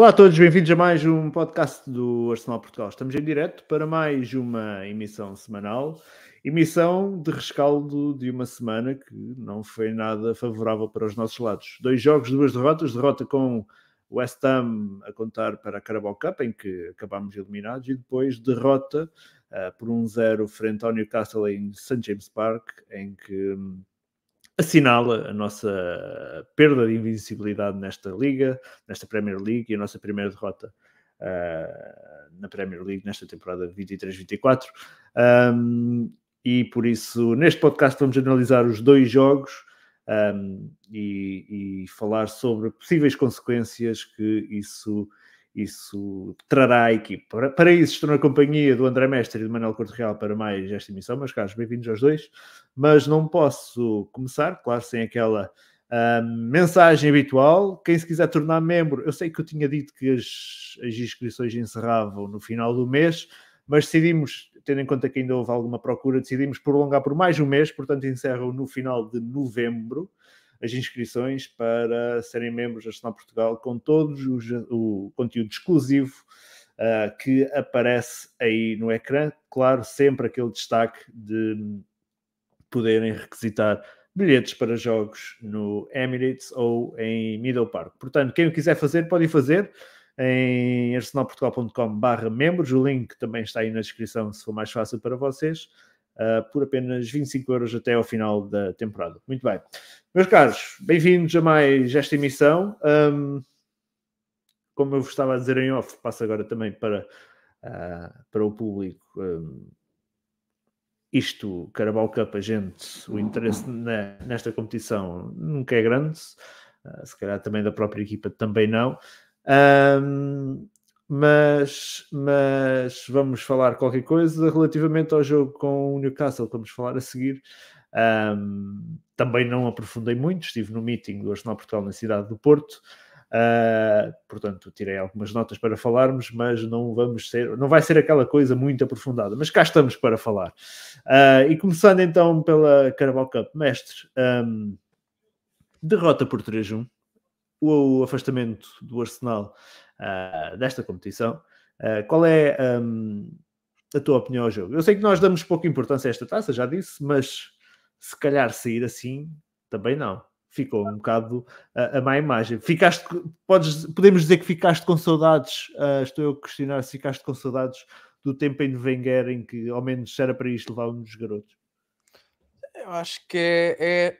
Olá a todos, bem-vindos a mais um podcast do Arsenal Portugal. Estamos em direto para mais uma emissão semanal, emissão de rescaldo de uma semana que não foi nada favorável para os nossos lados. Dois jogos, duas derrotas, derrota com West Ham a contar para a Carabao Cup, em que acabámos eliminados, e depois derrota uh, por um zero frente ao Newcastle em St. James Park, em que um, assinala a nossa perda de invencibilidade nesta liga, nesta Premier League e a nossa primeira derrota uh, na Premier League nesta temporada 23-24. Um, e por isso, neste podcast, vamos analisar os dois jogos um, e, e, falar sobre possíveis consequências que isso isso trará à equipe. Para, para isso, estou na companhia do André Mestre e do Manuel Corte Real para mais esta emissão, meus caros, bem-vindos aos dois. Mas não posso começar, claro, sem aquela uh, mensagem habitual. Quem se quiser tornar membro, eu sei que eu tinha dito que as, as inscrições encerravam no final do mês, mas decidimos, tendo em conta que ainda houve alguma procura, decidimos prolongar por mais um mês, portanto encerram no final de novembro as inscrições para serem membros da Arsenal Portugal com todo o conteúdo exclusivo uh, que aparece aí no ecrã. Claro, sempre aquele destaque de poderem requisitar bilhetes para jogos no Emirates ou em Middle Park. Portanto, quem o quiser fazer, pode fazer em arsenalportugal.com membros. O link também está aí na descrição, se for mais fácil para vocês uh, por apenas 25 euros até ao final da temporada. Muito bem. Meus caros, bem-vindos a mais esta emissão. Um, como eu vos estava a dizer em off, passo agora também para, uh, para o público. Um, isto, Carabao Cup, a gente, o interesse na, nesta competição nunca é grande, uh, se calhar também da própria equipa também não. Um, mas, mas vamos falar qualquer coisa relativamente ao jogo com o Newcastle, vamos falar a seguir. Um, também não aprofundei muito, estive no meeting do Arsenal Portugal na cidade do Porto, uh, portanto tirei algumas notas para falarmos, mas não vamos ser, não vai ser aquela coisa muito aprofundada, mas cá estamos para falar. Uh, e começando então pela Carabao Cup, mestre, um, derrota por 3-1, o afastamento do Arsenal uh, desta competição. Qual é um, a tua opinião ao jogo? Eu sei que nós damos pouca importância a esta taça, já disse, mas se calhar sair assim, também não. Ficou um bocado a, a má imagem. Ficaste, podes, podemos dizer que ficaste com saudades, uh, estou a questionar se ficaste com saudades do tempo em Wenger em que ao menos era para isto levar um dos garotos. Eu acho que é, é,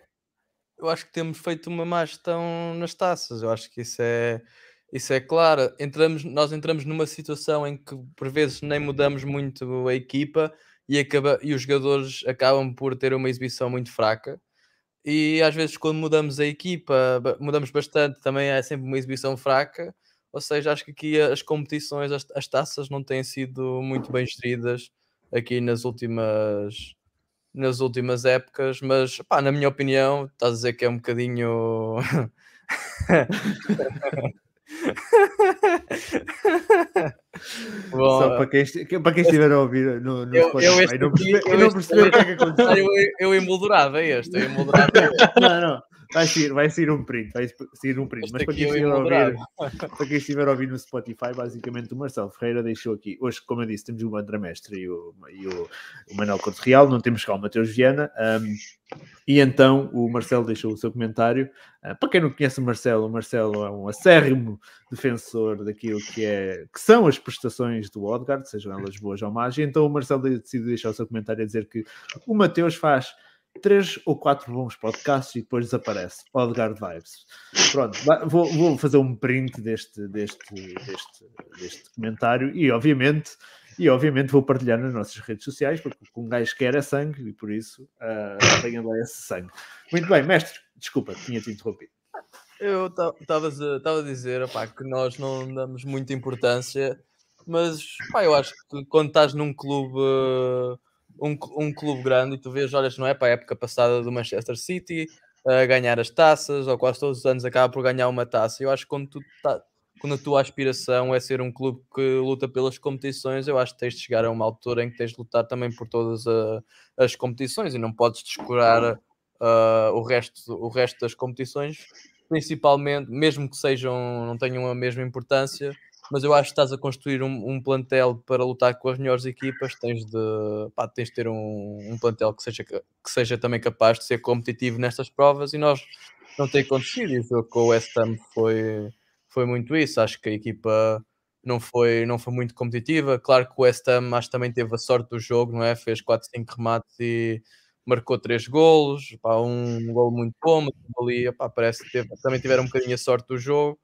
eu acho que temos feito uma má gestão nas taças. Eu acho que isso é isso é claro. Entramos, nós entramos numa situação em que por vezes nem mudamos muito a equipa e, acaba, e os jogadores acabam por ter uma exibição muito fraca. E às vezes, quando mudamos a equipa, mudamos bastante, também é sempre uma exibição fraca. Ou seja, acho que aqui as competições, as, as taças não têm sido muito bem geridas aqui nas últimas nas últimas épocas, mas pá, na minha opinião, estás a dizer que é um bocadinho Bom, Só para quem, para quem estiver a ouvir no, no eu, Spotify, eu, não perceber o que é que aconteceu. Eu, eu emoldurava este, eu emoldurava este. Não, não. Vai ser, vai ser um print, vai ser um print. Mas para quem, estiver a ouvir, para quem estiver a ouvir no Spotify, basicamente o Marcelo Ferreira deixou aqui. Hoje, como eu disse, temos o André Mestre e o, e o, o Manuel Couto Real, não temos cá o Mateus Viana. Um, e então o Marcelo deixou o seu comentário. Uh, para quem não conhece o Marcelo, o Marcelo é um acérrimo defensor daquilo que, é, que são as prestações do Odgard, sejam elas boas ou más. E então o Marcelo decidiu deixar o seu comentário a dizer que o Mateus faz três ou quatro bons podcasts e depois desaparece. Odgard Vibes. Pronto, vou, vou, fazer um print deste, deste, deste, deste comentário e, obviamente, e obviamente vou partilhar nas nossas redes sociais, porque um gajo quer é sangue e por isso uh, lá esse sangue. Muito bem, mestre, desculpa, tinha-te interrompido. Eu estava a dizer opá, que nós não damos muita importância, mas pá, eu acho que quando estás num clube. Uh um, um clube grande e tu vês, olhas, não é para a época passada do Manchester City a ganhar as taças, ou quase todos os anos acaba por ganhar uma taça. Eu acho que quando, tu tá, quando a tua aspiração é ser um clube que luta pelas competições, eu acho que tens de chegar a uma altura em que tens de lutar também por todas a, as competições e não podes descurar uh, o, resto, o resto das competições principalmente, mesmo que sejam, não tenham a mesma importância, mas eu acho que estás a construir um, um plantel para lutar com as melhores equipas, tens de, pá, tens de ter um, um, plantel que seja, que seja também capaz de ser competitivo nestas provas e nós não tem acontecido. E o jogo com o West Ham foi, foi muito isso. Acho que a equipa não foi, não foi muito competitiva. Claro que o West Ham acho, também teve a sorte do jogo, não é? Fez 4, 5 remates e marcou 3 golos, pá, um gol muito bom, mas ali pá, parece que teve, também tiveram um bocadinho a sorte do jogo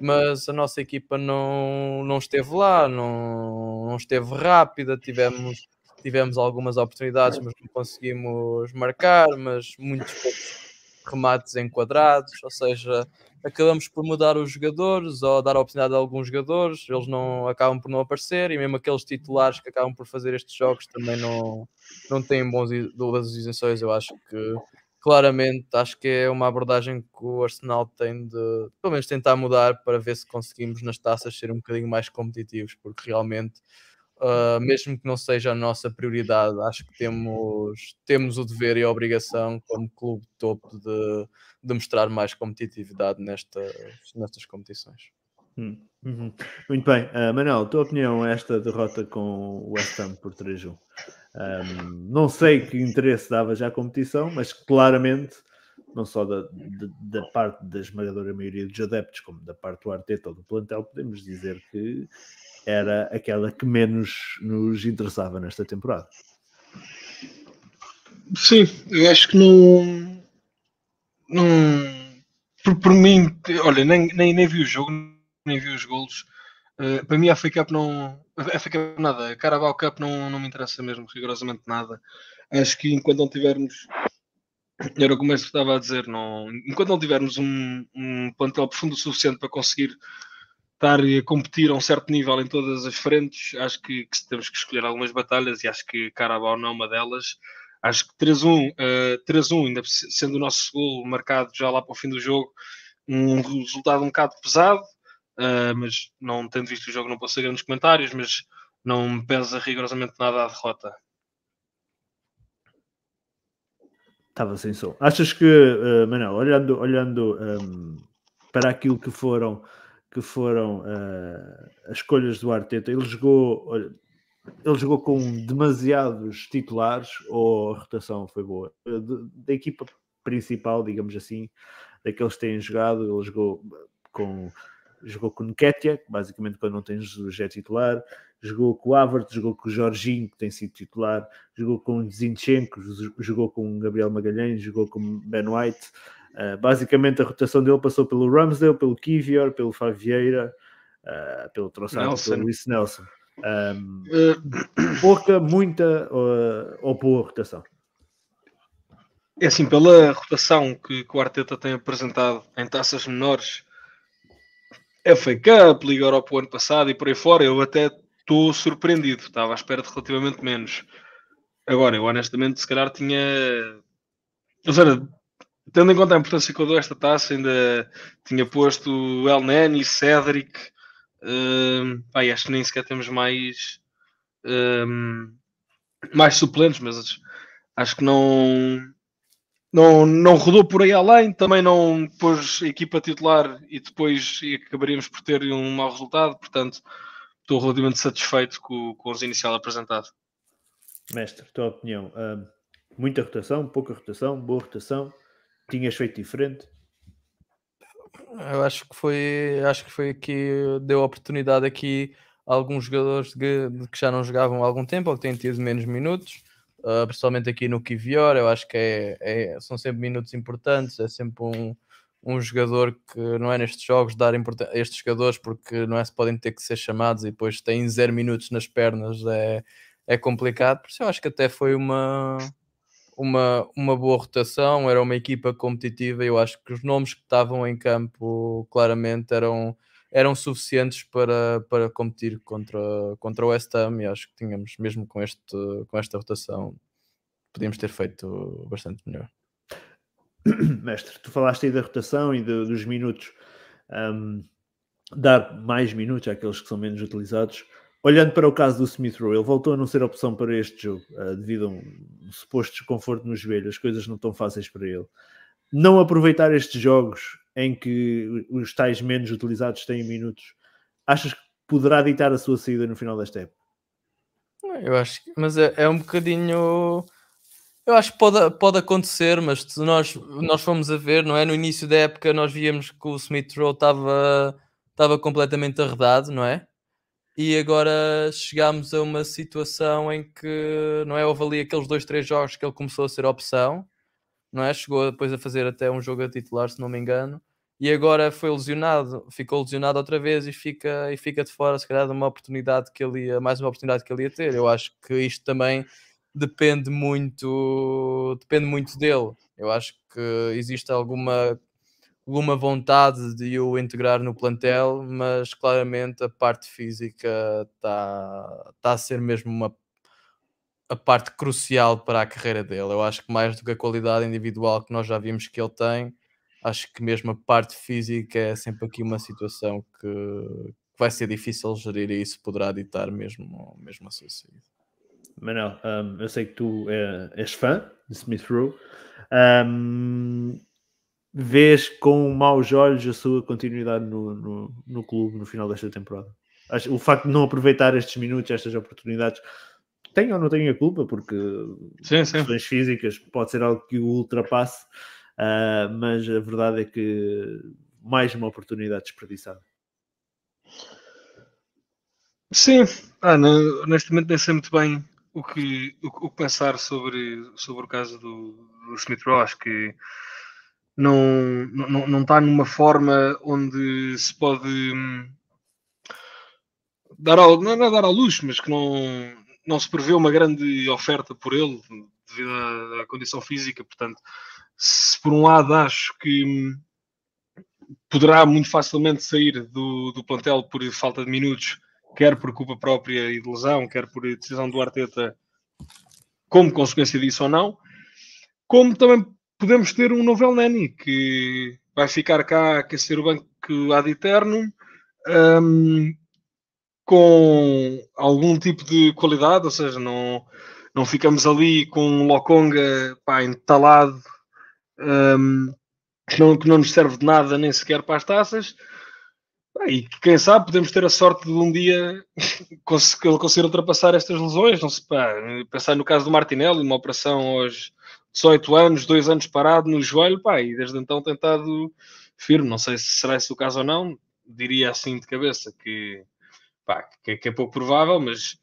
mas a nossa equipa não, não esteve lá, não, não esteve rápida, tivemos, tivemos algumas oportunidades, mas não conseguimos marcar, mas muitos remates enquadrados, ou seja, acabamos por mudar os jogadores ou dar a oportunidade a alguns jogadores, eles não acabam por não aparecer e mesmo aqueles titulares que acabam por fazer estes jogos também não, não têm bons, boas isenções, eu acho que claramente acho que é uma abordagem que o Arsenal tem de pelo menos tentar mudar para ver se conseguimos nas taças ser um bocadinho mais competitivos, porque realmente, uh, mesmo que não seja a nossa prioridade, acho que temos, temos o dever e a obrigação, como clube topo, de, de mostrar mais competitividade nestas, nestas competições. Hum, uhum. Muito bem, uh, Manuel, tua opinião é esta derrota com o West Ham por 3-1? Um, não sei que interesse dava já a competição, mas claramente, não só da, da, da, parte da esmagadora maioria dos adeptos, como da parte do Arteta ou do plantel, podemos dizer que era aquela que menos nos interessava nesta temporada. Sim, eu acho que não. não por, por mim, olha, nem, nem, nem vi o jogo, nem vi os golos. Uh, para mim, a FA Cup não. A FA Cup nada. A Carabao Cup não, não me interessa mesmo, rigorosamente nada. Acho que enquanto não tivermos. Era como eu estava a dizer, não, enquanto não tivermos um, um plantel profundo o suficiente para conseguir estar a competir a um certo nível em todas as frentes, acho que, que temos que escolher algumas batalhas e acho que Carabao não é uma delas. Acho que 3-1, uh, 3-1 ainda sendo o nosso gol marcado já lá para o fim do jogo, um resultado um bocado pesado, uh, mas não tendo visto o jogo não posso ser grandes comentários, mas não me pesa rigorosamente nada a derrota. Estava sem som. Achas que, uh, Manuel, olhando, olhando um, para aquilo que foram, que foram uh, as escolhas do Arteta, ele jogou, ele jogou com demasiados titulares ou a rotação foi boa? Da equipa principal, digamos assim, daqueles que têm jogado, ele jogou com jogou com o Nketiah, basicamente quando não tem Jesus é titular, jogou com o Havertz, jogou com o Jorginho, que tem sido titular, jogou com o Zinchenko, jogou com o Gabriel Magalhães, jogou com o Ben White. Uh, basicamente a rotação dele passou pelo Ramsdale, pelo Kivior, pelo Favieira, uh, pelo Trossard, pelo Luís Nelson. Um, pouca, muita uh, ou boa rotação? É assim, pela rotação que, que o Arteta tem apresentado em taças menores, FA Cup, Liga Europa o ano passado e por aí fora, eu até estou surpreendido. Estava à espera de relativamente menos. Agora, eu honestamente, se calhar tinha. Ou seja, tendo em conta a importância que eu dou esta taça, ainda tinha posto El Neni, Cedric. Pai, acho que nem sequer temos mais. Uh, mais suplentes, mas acho que não não, não rodou por aí além, também não pôs equipa titular e depois acabaríamos por ter um mau resultado, portanto estou relativamente satisfeito com, com o inicial apresentado. Mestre, tua opinião, hum, muita rotação, pouca rotação, boa rotação, tinhas feito diferente? Eu acho que foi, acho que foi aqui, deu oportunidade aqui a alguns jogadores que, que já não jogavam há algum tempo ou que têm tido menos minutos uh, principalmente aqui no Kivior, eu acho que é, é, são sempre minutos importantes, é sempre um, um jogador que não é nestes jogos dar importância a estes jogadores porque não é se podem ter que ser chamados e depois têm zero minutos nas pernas, é, é complicado, por isso eu acho que até foi uma, uma, uma boa rotação, era uma equipa competitiva eu acho que os nomes que estavam em campo claramente eram eram suficientes para, para competir contra, contra o West Ham e acho que tínhamos, mesmo com, este, com esta rotação, podíamos ter feito bastante melhor. Mestre, tu falaste aí da rotação e de, dos minutos, um, dar mais minutos àqueles que são menos utilizados. Olhando para o caso do Smith Rowe, ele voltou a não ser opção para este jogo, uh, devido a um, suposto desconforto no joelho, as coisas não estão fáceis para ele. Não aproveitar estes jogos em que os tais menos utilizados têm minutos, achas que poderá ditar a sua saída no final desta época? Eu acho que, mas é, é um bocadinho. Eu acho que pode, pode acontecer, mas se nós, nós fomos a ver, não é? No início da época nós víamos que o Smith Rowe estava, estava completamente arredado, não é? E agora chegámos a uma situação em que, não é? Houve ali aqueles dois, três jogos que ele começou a ser opção, não é? Chegou depois a fazer até um jogo a titular, se não me engano e agora foi lesionado, ficou lesionado outra vez e fica, e fica de fora, se calhar, de uma oportunidade que ele ia, mais uma oportunidade que ele ia ter. Eu acho que isto também depende muito, depende muito dele. Eu acho que existe alguma, alguma vontade de o integrar no plantel, mas claramente a parte física está tá a ser mesmo uma a parte crucial para a carreira dele. Eu acho que mais do que a qualidade individual que nós já vimos que ele tem, acho que mesmo a parte física é sempre aqui uma situação que, vai ser difícil gerir e isso poderá ditar mesmo, mesmo a sua saída. Manel, um, eu sei que tu é, és fã de Smith Rowe. Um, vês com maus olhos a sua continuidade no, no, no, clube no final desta temporada? O facto de não aproveitar estes minutos, estas oportunidades, tem ou não tem a culpa, porque sim, sim. questões físicas pode ser algo que o ultrapasse, Uh, mas a verdade é que mais uma oportunidade desperdiçada. Sim, ah, não, honestamente nem sei muito bem o que, o, o, que pensar sobre, sobre o caso do, do Smith Rowe. Acho que não, não, não está numa forma onde se pode hum, dar ao, não é dar à luz, mas que não, não se prevê uma grande oferta por ele devido à, à condição física, portanto se por um lado acho que poderá muito facilmente sair do, do plantel por falta de minutos, quer por culpa própria e de lesão, quer por decisão do Arteta, como consequência disso ou não, como também podemos ter um novo El Nani que vai ficar cá a aquecer o banco ad eterno, um, com algum tipo de qualidade, ou seja, não, não ficamos ali com um Lokonga pá, entalado um, que, não, que não nos serve de nada nem sequer para as taças. E quem sabe podemos ter a sorte de um dia ele conseguir ultrapassar estas lesões. Não se pá, pensar no caso do Martinelli, uma operação aos 18 anos, dois anos parado no joelho, pá, e desde então tentado firme. Não sei se será esse o caso ou não. Diria assim de cabeça que, pá, que, que é pouco provável, mas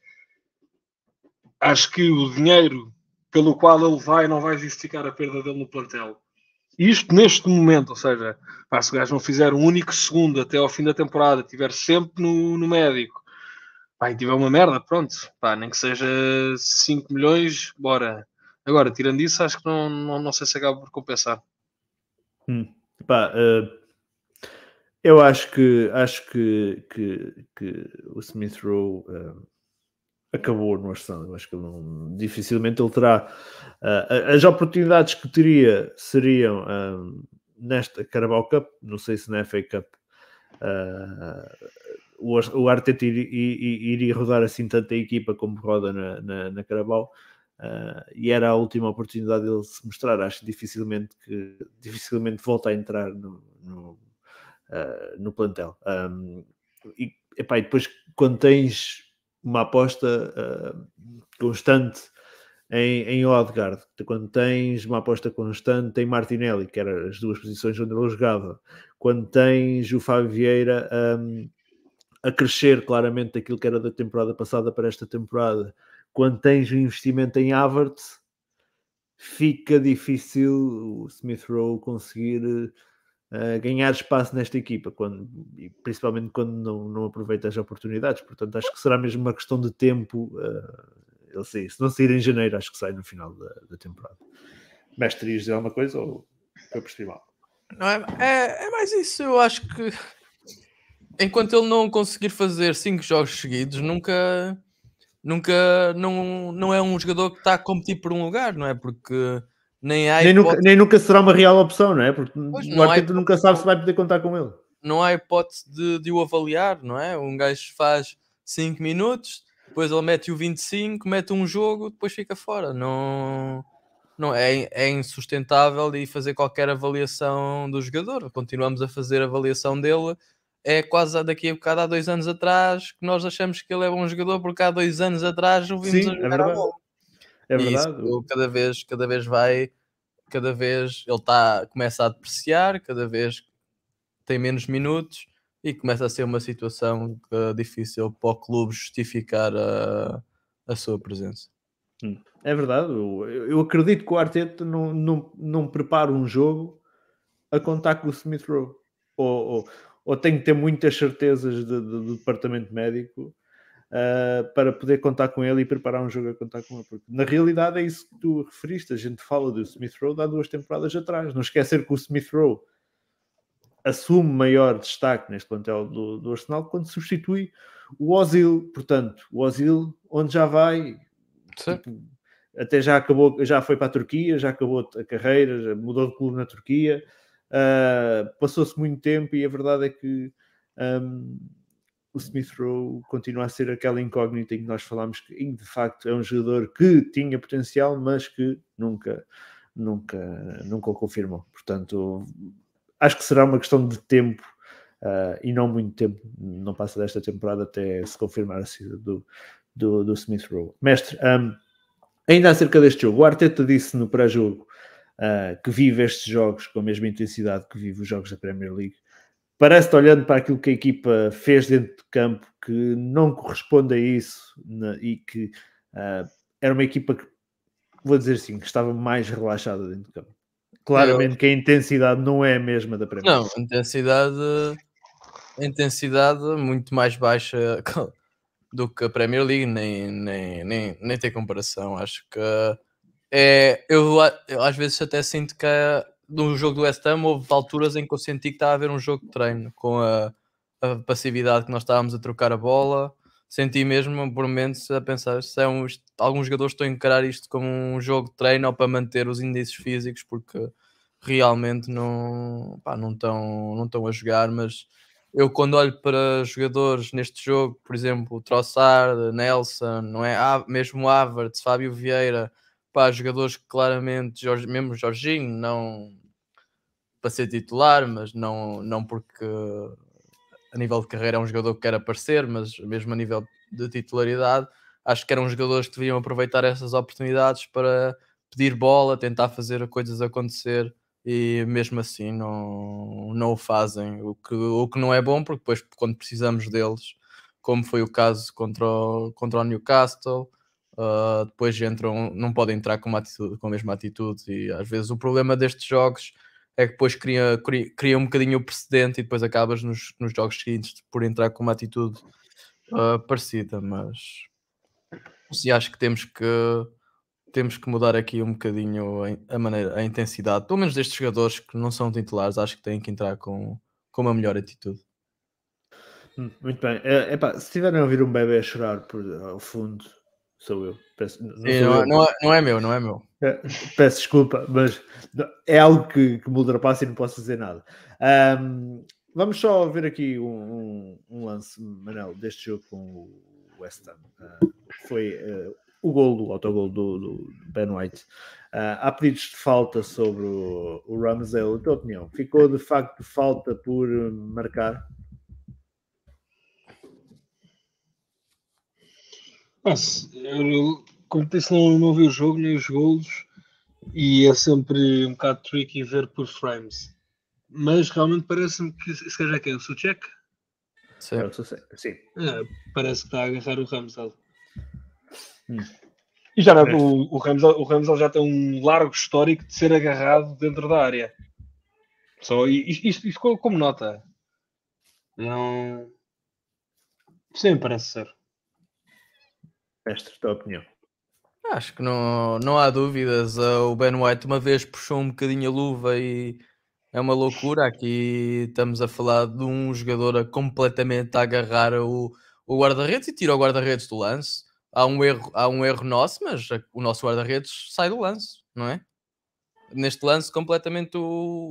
acho que o dinheiro pelo qual ele vai não vai justificar a perda dele no plantel. Isto neste momento, ou seja, pá, se o gajo não fizer um único segundo até ao fim da temporada, estiver sempre no, no médico, pá, e tiver uma merda, pronto, pá, nem que seja 5 milhões, bora. Agora, tirando isso, acho que não, não, não sei se acaba por compensar. Hum, pá, uh, eu acho que acho que, que, que o Smith Rowe uh, acabou no Arsenal. Eu acho que não, dificilmente ele terá uh, as oportunidades que teria seriam uh, nesta Carabao Cup, não sei se na FA Cup uh, o, o Arteta iria, iria rodar assim tanta equipa como roda na, na, na Carabao. e era a última oportunidade dele se mostrar. Acho dificilmente que dificilmente volta a entrar no, no, no plantel. Um, e, epá, e depois, quando tens uma aposta uh, constante em, em Odegaard, quando tens uma aposta constante em Martinelli, que eram as duas posições onde ele jogava, quando tens o Fábio Vieira um, a crescer claramente daquilo que era da temporada passada para esta temporada, quando tens o investimento em Havertz, fica difícil o Smith Rowe conseguir ganhar espaço nesta equipa, quando, principalmente quando não, não aproveita as oportunidades. Portanto, acho que será mesmo uma questão de tempo. Uh, ele sair. Se não sair em janeiro, acho que sai no final da, da temporada. Mestre, ias dizer alguma coisa ou foi por mal? Não é, é, é mais isso. Eu acho que enquanto ele não conseguir fazer cinco jogos seguidos, nunca, nunca, não, não é um jogador que está a competir por um lugar, não é? Porque nem, há nem, nunca, nem nunca será uma real opção, não é? Porque pois, o Arteta nunca sabe se vai poder contar com ele. Não há hipótese de, de o avaliar, não é? Um gajo faz 5 minutos, depois ele mete o 25, mete um jogo, depois fica fora. Não, não é, é insustentável e fazer qualquer avaliação do jogador. Continuamos a fazer avaliação dele. É quase daqui a bocado há dois anos atrás que nós achamos que ele é bom jogador, porque há dois anos atrás o vimos Sim, a é jogar a verdade. bola. É verdade. isso cada vez, cada vez vai, cada vez ele tá, começa a depreciar, cada vez tem menos minutos e começa a ser uma situação eh, difícil para o clube justificar a, a sua presença. É verdade. Eu, eu acredito que o Arteta não, não, não prepara um jogo a contar com o Smith Rowe. Ou, ou, ou tem que ter muitas certezas de- de- do departamento médico ah, para poder contar com ele e preparar um jogo a contar com ele. Porque na realidade é isso que tu referiste. A gente fala do Smith Rowe há duas temporadas atrás. Não esquecer que o Smith Rowe assume maior destaque neste plantel do, do Arsenal quando substitui o Ozil. Portanto, o Ozil, onde já vai, tipo, até já acabou, já foi para a Turquia, já acabou a carreira, já mudou de clube na Turquia, ah, passou-se muito tempo e a verdade é que ahm, o Smith Rowe continua a ser aquela incógnita em que nós falámos que de facto é um jogador que tinha potencial, mas que nunca, nunca, nunca o confirmou. Portanto, acho que será uma questão de tempo ah, e não muito tempo, não passa desta temporada até se confirmar a saída do, do, do Smith Rowe. Mestre, ahm, ainda acerca deste jogo, o Arteta disse no pré-jogo ah, que vive estes jogos com a mesma intensidade que vive os jogos da Premier League. Parece-te, olhando para aquilo que a equipa fez dentro de campo, que não corresponde a isso na- e que ah, era uma equipa que, vou dizer assim, que estava mais relaxada dentro de campo. Claramente que a intensidade não é a mesma da Premier Não, League. intensidade, intensidade muito mais baixa do que a Premier League, nem, nem, nem, nem tem comparação. Acho que é, eu, a- eu às vezes até sinto que eh, no jogo do West Ham houve alturas em que eu senti que estava a haver um jogo de treino com a, a passividade que nós estávamos a trocar a bola. Senti mesmo por momentos a pensar se é um, alguns jogadores estão a encarar isto como um jogo de treino ou para manter os índices físicos, porque realmente não, não, estão, não estão a jogar, mas eu quando olho para jogadores neste jogo, por exemplo, Trossard, Nelson, não é? Mesmo Havertz, Fábio Vieira, pá, jogadores que claramente, Jorge, mesmo Jorginho, não para ser titular, mas não, não porque a nível de carreira é um jogador que quer aparecer, mas mesmo a nível de titularidade, acho que eram jogadores que deviam aproveitar essas oportunidades para pedir bola, tentar fazer coisas acontecer e mesmo assim não, não o fazem, o que, o que não é bom, porque depois quando precisamos deles, como foi o caso contra o, contra o Newcastle, uh, depois entram, não podem entrar com, uma atitude, com a mesma atitude e às vezes o problema destes jogos é que depois cria, cria, cria um bocadinho o precedente e depois acabas nos, nos jogos seguintes por entrar com uma atitude uh, parecida, mas sim, acho que temos que temos que mudar aqui um bocadinho a, maneira, a intensidade, pelo menos destes jogadores que não são titulares, acho que têm que entrar com, com uma melhor atitude. Hum, Muito bem. É, se estiverem a ouvir um bebê a chorar por, ao fundo, sou eu. Peço, não Sim, sou não, é, eu. não, é, não é meu, não é meu. É, Peço desculpa, mas é algo que, que me ultrapassa e não posso dizer nada. Ahm, vamos só ver aqui um, um- um lance, Manel, deste jogo com o West Ham. Ah, foi ah, o gol, o autogol do, do Ben White. Ah, há pedidos de falta sobre o, o Ramsdale. A tua opinião? Ficou de facto falta por marcar? Mas, eu, como disse, não, não vi o jogo nem os golos e é sempre um bocado tricky ver por frames. Mas realmente parece-me que se calhar que é o Suchek. Sim. É. Sim. É, parece que está a agarrar o Ramsdale. Hum. E já não, É. o, o, Ramsdale, o Ramsdale já tem um largo histórico de ser agarrado dentro da área. Só isto, isto, como nota. Não. Sim, parece ser. Mestre, a tua opinião? Acho que não, não há dúvidas. uh, O Ben White uma vez puxou um bocadinho a luva e é uma loucura. Aqui estamos a falar de um jogador a completamente agarrar o, o guarda-redes e tira o guarda-redes do lance. Há um, erro, há um erro nosso, mas o nosso guarda-redes sai do lance, não é? Neste lance, completamente o,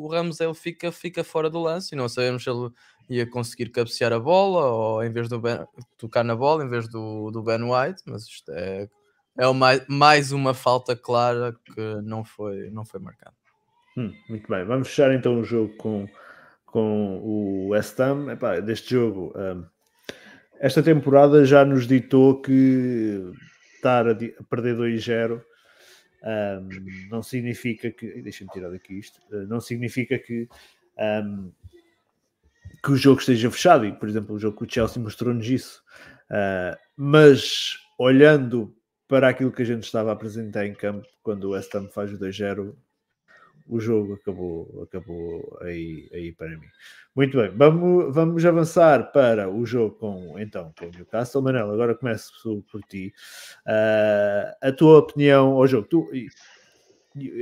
o Ramsdale fica, fica fora do lance e não sabemos se ele ia conseguir cabecear a bola ou em vez do Ben, tocar na bola em vez do, do Ben White, mas isto é é mais, mais uma falta clara que não foi, não foi marcada. Hum, muito bem, vamos fechar então o jogo com, com o West Ham. Epá, deste jogo, um, esta temporada já nos ditou que estar a, a perder 2-0 um, não significa que. Deixa-me tirar daqui isto. Uh, não significa que. Um, que o jogo esteja fechado, e por exemplo, o jogo com o Chelsea mostrou-nos isso. Uh, mas olhando para aquilo que a gente estava a apresentar em campo, quando o West Ham faz o 2-0, o jogo acabou, acabou aí, aí para mim. Muito bem, vamos, vamos avançar para o jogo com, então, com o Newcastle. Manel, agora começo por ti. Uh, a tua opinião ao jogo. Tu,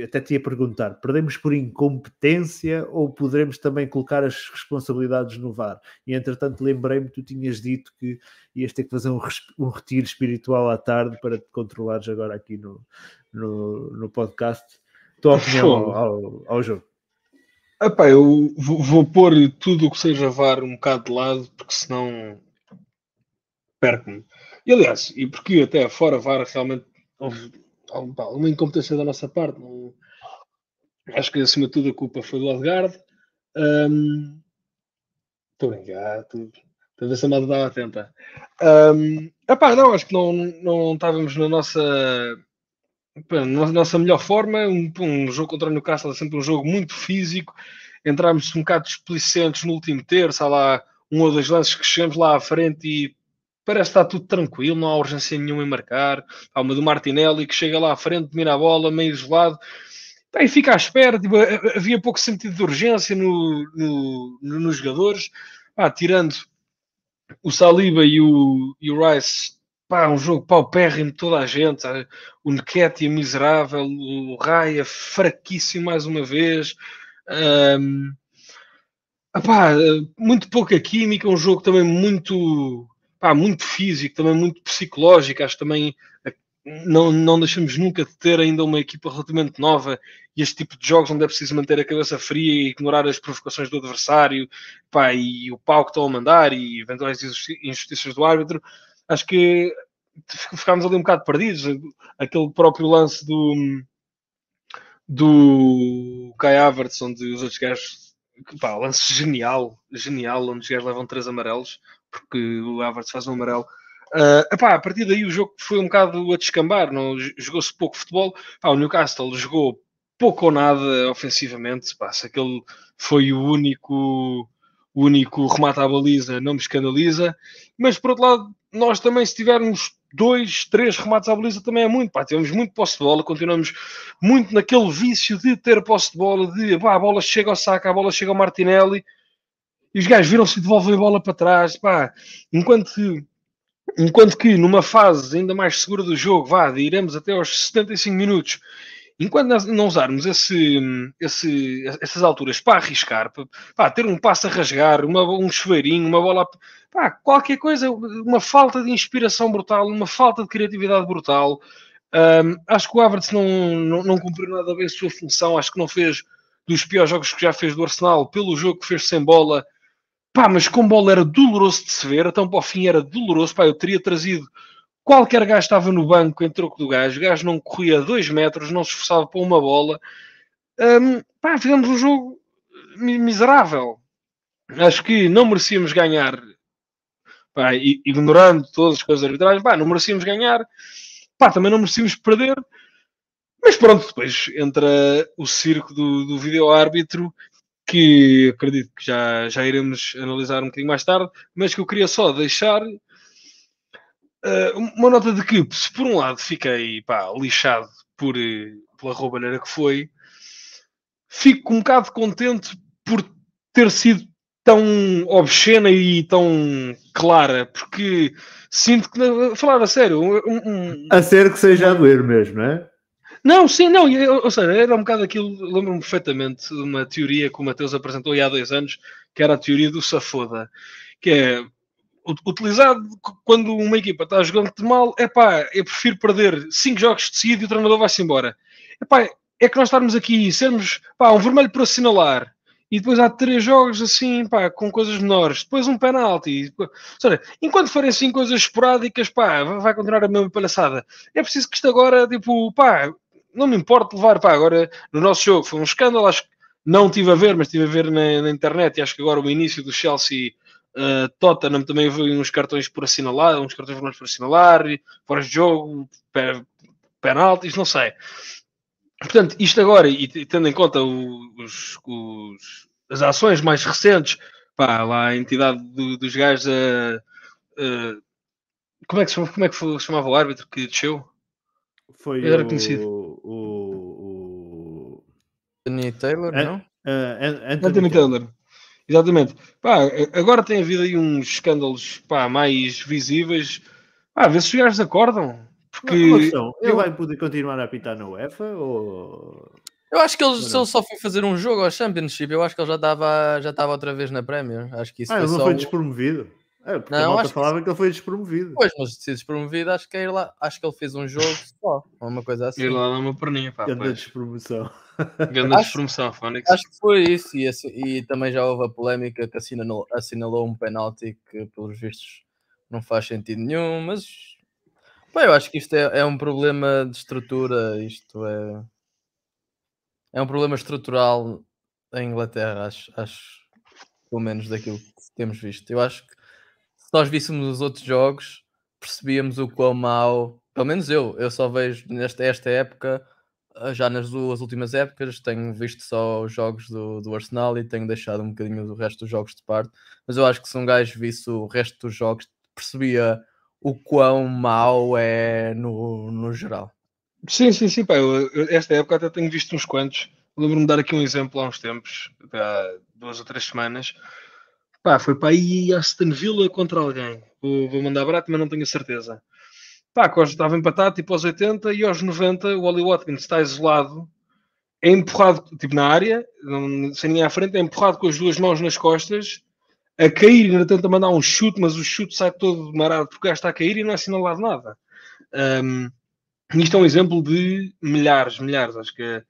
até te ia perguntar, perdemos por incompetência ou poderemos também colocar as responsabilidades no VAR? E entretanto lembrei-me que tu tinhas dito que ias ter que fazer um, um retiro espiritual à tarde para te controlares agora aqui no, no, no podcast. Tua opinião ao, ao, ao jogo? Epá, eu vou, vou pôr tudo o que seja VAR um bocado de lado, porque senão perco-me. E aliás, e porque até fora VAR realmente houve uma incompetência da nossa parte. Não... Acho que acima de tudo a culpa foi do. Um... Estou a brincar, estou a ver se a malta estava atenta. Um... Não, acho que não, não estávamos na nossa na nossa melhor forma, um, um, jogo contra o Newcastle é sempre um jogo muito físico. Entramos um bocado desplicentes no último terço, há lá um ou dois lances que chegamos lá à frente e parece estar tudo tranquilo, não há urgência nenhuma em marcar. Há uma do Martinelli que chega lá à frente, domina a bola, meio isolado. E fica à espera, tipo, havia pouco sentido de urgência no, no, no nos jogadores. Ah, tirando o Saliba e o, e o Rice, pá, um jogo paupérrimo de toda a gente. O Nketiah miserável, o Raya fraquíssimo mais uma vez. Um, muito pouca química, um jogo também muito pá, muito físico, também muito psicológico. Acho também não, não deixamos nunca de ter ainda uma equipa relativamente nova e este tipo de jogos onde é preciso manter a cabeça fria e ignorar as provocações do adversário pá, e o pau que estão a mandar e eventuais injustiças do árbitro. Acho que ficámos ali um bocado perdidos. Aquele próprio lance do do Kai Havertz, onde os outros gajos pá, lance genial, genial, onde os gajos levam três amarelos porque o Havertz faz um amarelo. Uh, epá, a partir daí o jogo foi um bocado a descambar, não jogou-se pouco futebol. Pá, o Newcastle jogou pouco ou nada ofensivamente. Pá, se aquele foi o único, o único remate à baliza, não me escandaliza. Mas por outro lado, nós também, se tivermos dois, três remates à baliza, também é muito. Pá, tivemos muito posse de bola, continuamos muito naquele vício de ter posse de bola, de pá, a bola chega ao saco, a bola chega ao Martinelli e os gajos viram-se e devolvem a bola para trás. Pá, enquanto, que, enquanto que numa fase ainda mais segura do jogo, vá, iremos até aos 75 minutos, enquanto não usarmos esse, esse, essas alturas para arriscar, para, ter um passo a rasgar, uma, um chuveirinho, uma bola, pá, qualquer coisa, uma falta de inspiração brutal, uma falta de criatividade brutal. Um, acho que o Havertz não, não, não cumpriu nada bem a sua função, acho que não fez dos piores jogos que já fez do Arsenal, pelo jogo que fez sem bola, Pá, mas com bola era doloroso de se ver, então para o fim era doloroso. Pá, eu teria trazido qualquer gajo estava no banco em troco do gajo, o gajo não corria dois metros, não se esforçava para uma bola. Um, pá, fizemos um jogo miserável. Acho que não merecíamos ganhar, pá, ignorando todas as coisas arbitrais, pá, não merecíamos ganhar, pá, também não merecíamos perder. Mas pronto, depois entra o circo do, do vídeo-árbitro que acredito que já, já iremos analisar um bocadinho mais tarde, mas que eu queria só deixar uh, uma nota de que, se por um lado fiquei pá, lixado por, pela roubalheira que foi, fico um bocado contente por ter sido tão obscena e tão clara, porque sinto que, falar a sério, um, um, a ser que seja a doer mesmo, não é? Não, sim, não, ou seja, era um bocado aquilo, lembro-me perfeitamente de uma teoria que o Mateus apresentou há dois anos, que era a teoria do Safoda, que é utilizado quando uma equipa está jogando de mal, é pá, eu prefiro perder cinco jogos de seguida e o treinador vai-se embora. É pá, é que nós estarmos aqui e sermos pá, um vermelho por assinalar e depois há três jogos assim, pá, com coisas menores, depois um penalti. Seja, enquanto forem assim coisas esporádicas, pá, vai continuar a mesma palhaçada. É preciso que isto agora, tipo, pá, não me importa levar, pá, agora no nosso jogo foi um escândalo, acho que não estive a ver, mas estive a ver na, na internet e acho que agora o início do Chelsea uh, Tottenham também veio uns cartões por assinalar, uns cartões por assinalar, fora de jogo, penaltis, não sei. Portanto, isto agora, e tendo em conta os, os, as ações mais recentes, pá, lá a entidade do, dos gajos, uh, uh, como, é que se, como é que se chamava o árbitro que desceu? Foi era o, conhecido. O, o... Anthony Taylor, An não? uh, Anthony, Anthony Taylor. Exatamente. Pá, agora tem havido aí uns escândalos pá, mais visíveis. Pá, vê se os gajos acordam. Questão, ele eu- vai poder continuar a apitar na UEFA ou... Eu acho que ele, se ele só foi fazer um jogo ao Championship, eu acho que ele já estava já estava outra vez na Premier. Acho que isso Ah, foi ele não só. foi despromovido? É, porque a Não, malta acho que falava que ele foi despromovido. Pois, mas se despromovido, acho que é ir lá. Acho que ele fez um jogo só, ou uma coisa assim. Ir lá dar uma perninha, pá. Grande pois. despromoção. Grande Acho- despromoção, Fónix. Acho que foi isso, e, assim- e também já houve a polémica que assinalou, assinalou um penalti que, pelos vistos, não faz sentido nenhum, mas pá, eu acho que isto é, é um problema de estrutura, isto é, é um problema estrutural em Inglaterra, acho, acho pelo menos daquilo que temos visto. Eu acho que se nós víssemos os outros jogos, percebíamos o quão mau, pelo menos eu, eu só vejo nesta esta época ah, já nas duas últimas épocas tenho visto só os jogos do, do Arsenal e tenho deixado um bocadinho do resto dos jogos de parte, mas eu acho que se um gajo visse o resto dos jogos percebia o quão mau é no, no geral. Sim, sim, sim, pá. Eu, esta época até tenho visto uns quantos. Lembro-me de dar aqui um exemplo há uns tempos, há duas ou três semanas. Pá, foi para aí Aston Villa contra alguém. Vou, vou mandar barato, mas não tenho certeza. Pá, Costa estava empatado tipo aos 80 e aos 90 o Oli Watkins está isolado, é empurrado tipo na área, sem ninguém à frente, é empurrado com as duas mãos nas costas, a cair, ainda tenta mandar um chute, mas o chute sai todo marado porque o gajo está a cair e não é assinalado nada. Ahm, isto é um exemplo de milhares, milhares. Acho que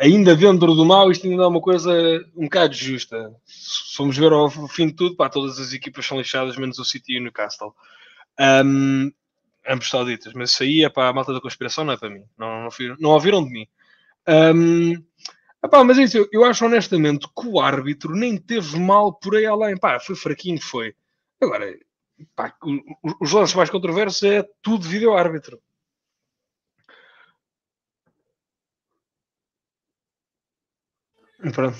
ainda- dentro do mal, isto ainda é uma coisa um bocado justa. Se formos ver ao fim de tudo, pá, todas as equipas são lixadas, menos o City e o Newcastle. Ahm, ambos sauditas, mas isso aí é para a malta da conspiração, não é para mim. Não, não, não ouviram de mim. Ahm, epá, mas é isso, eu, eu acho honestamente que o árbitro nem teve mal por aí além. Pá, foi fraquinho, foi. Agora, pá, os lances mais controversos é tudo vídeo árbitro. Pronto.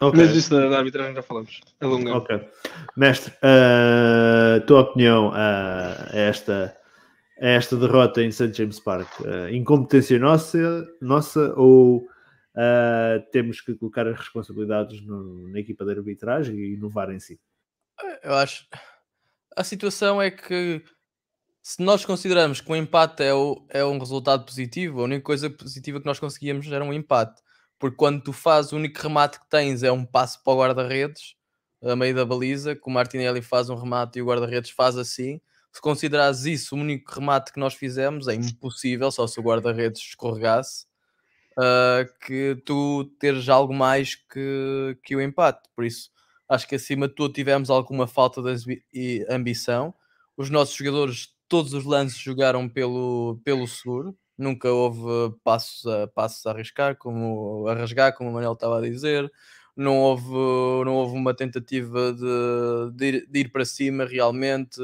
Ok, Mas isso da, da arbitragem já falamos. É longo. ok. Mestre, a tua opinião a esta, a esta derrota em St. James Park? Ah, incompetência nossa, nossa ou ah, temos que colocar as responsabilidades no- na equipa de arbitragem e inovar em si? Eu acho. A situação é que se nós consideramos que o empate é, o- é um resultado positivo, a única coisa positiva que nós conseguíamos era um empate. Porque quando tu fazes, o único remate que tens é um passo para o guarda-redes, a meio da baliza, que o Martinelli faz um remate e o guarda-redes faz assim. Se considerares isso o único remate que nós fizemos, é impossível, só se o guarda-redes escorregasse, ah, que tu teres algo mais que, que o empate. Por isso, acho que acima de tudo tivemos alguma falta de ambi- ambição. Os nossos jogadores, todos os lances jogaram pelo, pelo seguro. Nunca houve passos a, passos a arriscar, como a rasgar, como o Manuel estava a dizer. Não houve, não houve uma tentativa de, de, ir, de ir para cima realmente,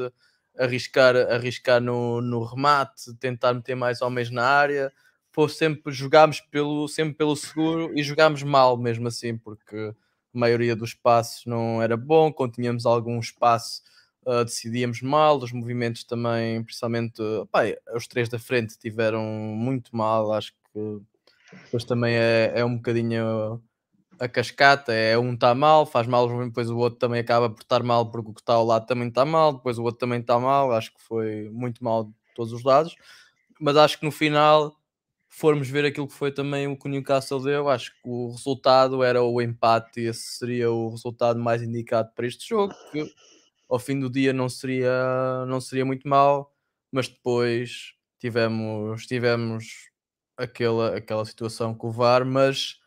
arriscar, arriscar no, no remate, tentar meter mais homens na área. Pô, sempre jogámos pelo, sempre pelo seguro e jogámos mal mesmo assim, porque a maioria dos passos não era bom, quando tínhamos algum espaço uh, decidíamos mal, os movimentos também, principalmente, os três da frente tiveram muito mal, acho que depois também é, é um bocadinho a cascata, é um está mal, faz mal, depois o outro também acaba por estar mal porque o que está ao lado também está mal, depois o outro também está mal, acho que foi muito mal de todos os lados, mas acho que no final formos ver aquilo que foi também o que o Newcastle deu, acho que o resultado era o empate esse seria o resultado mais indicado para este jogo, que ao fim do dia não seria, não seria muito mal, mas depois tivemos, tivemos aquela, aquela situação com o VAR, mas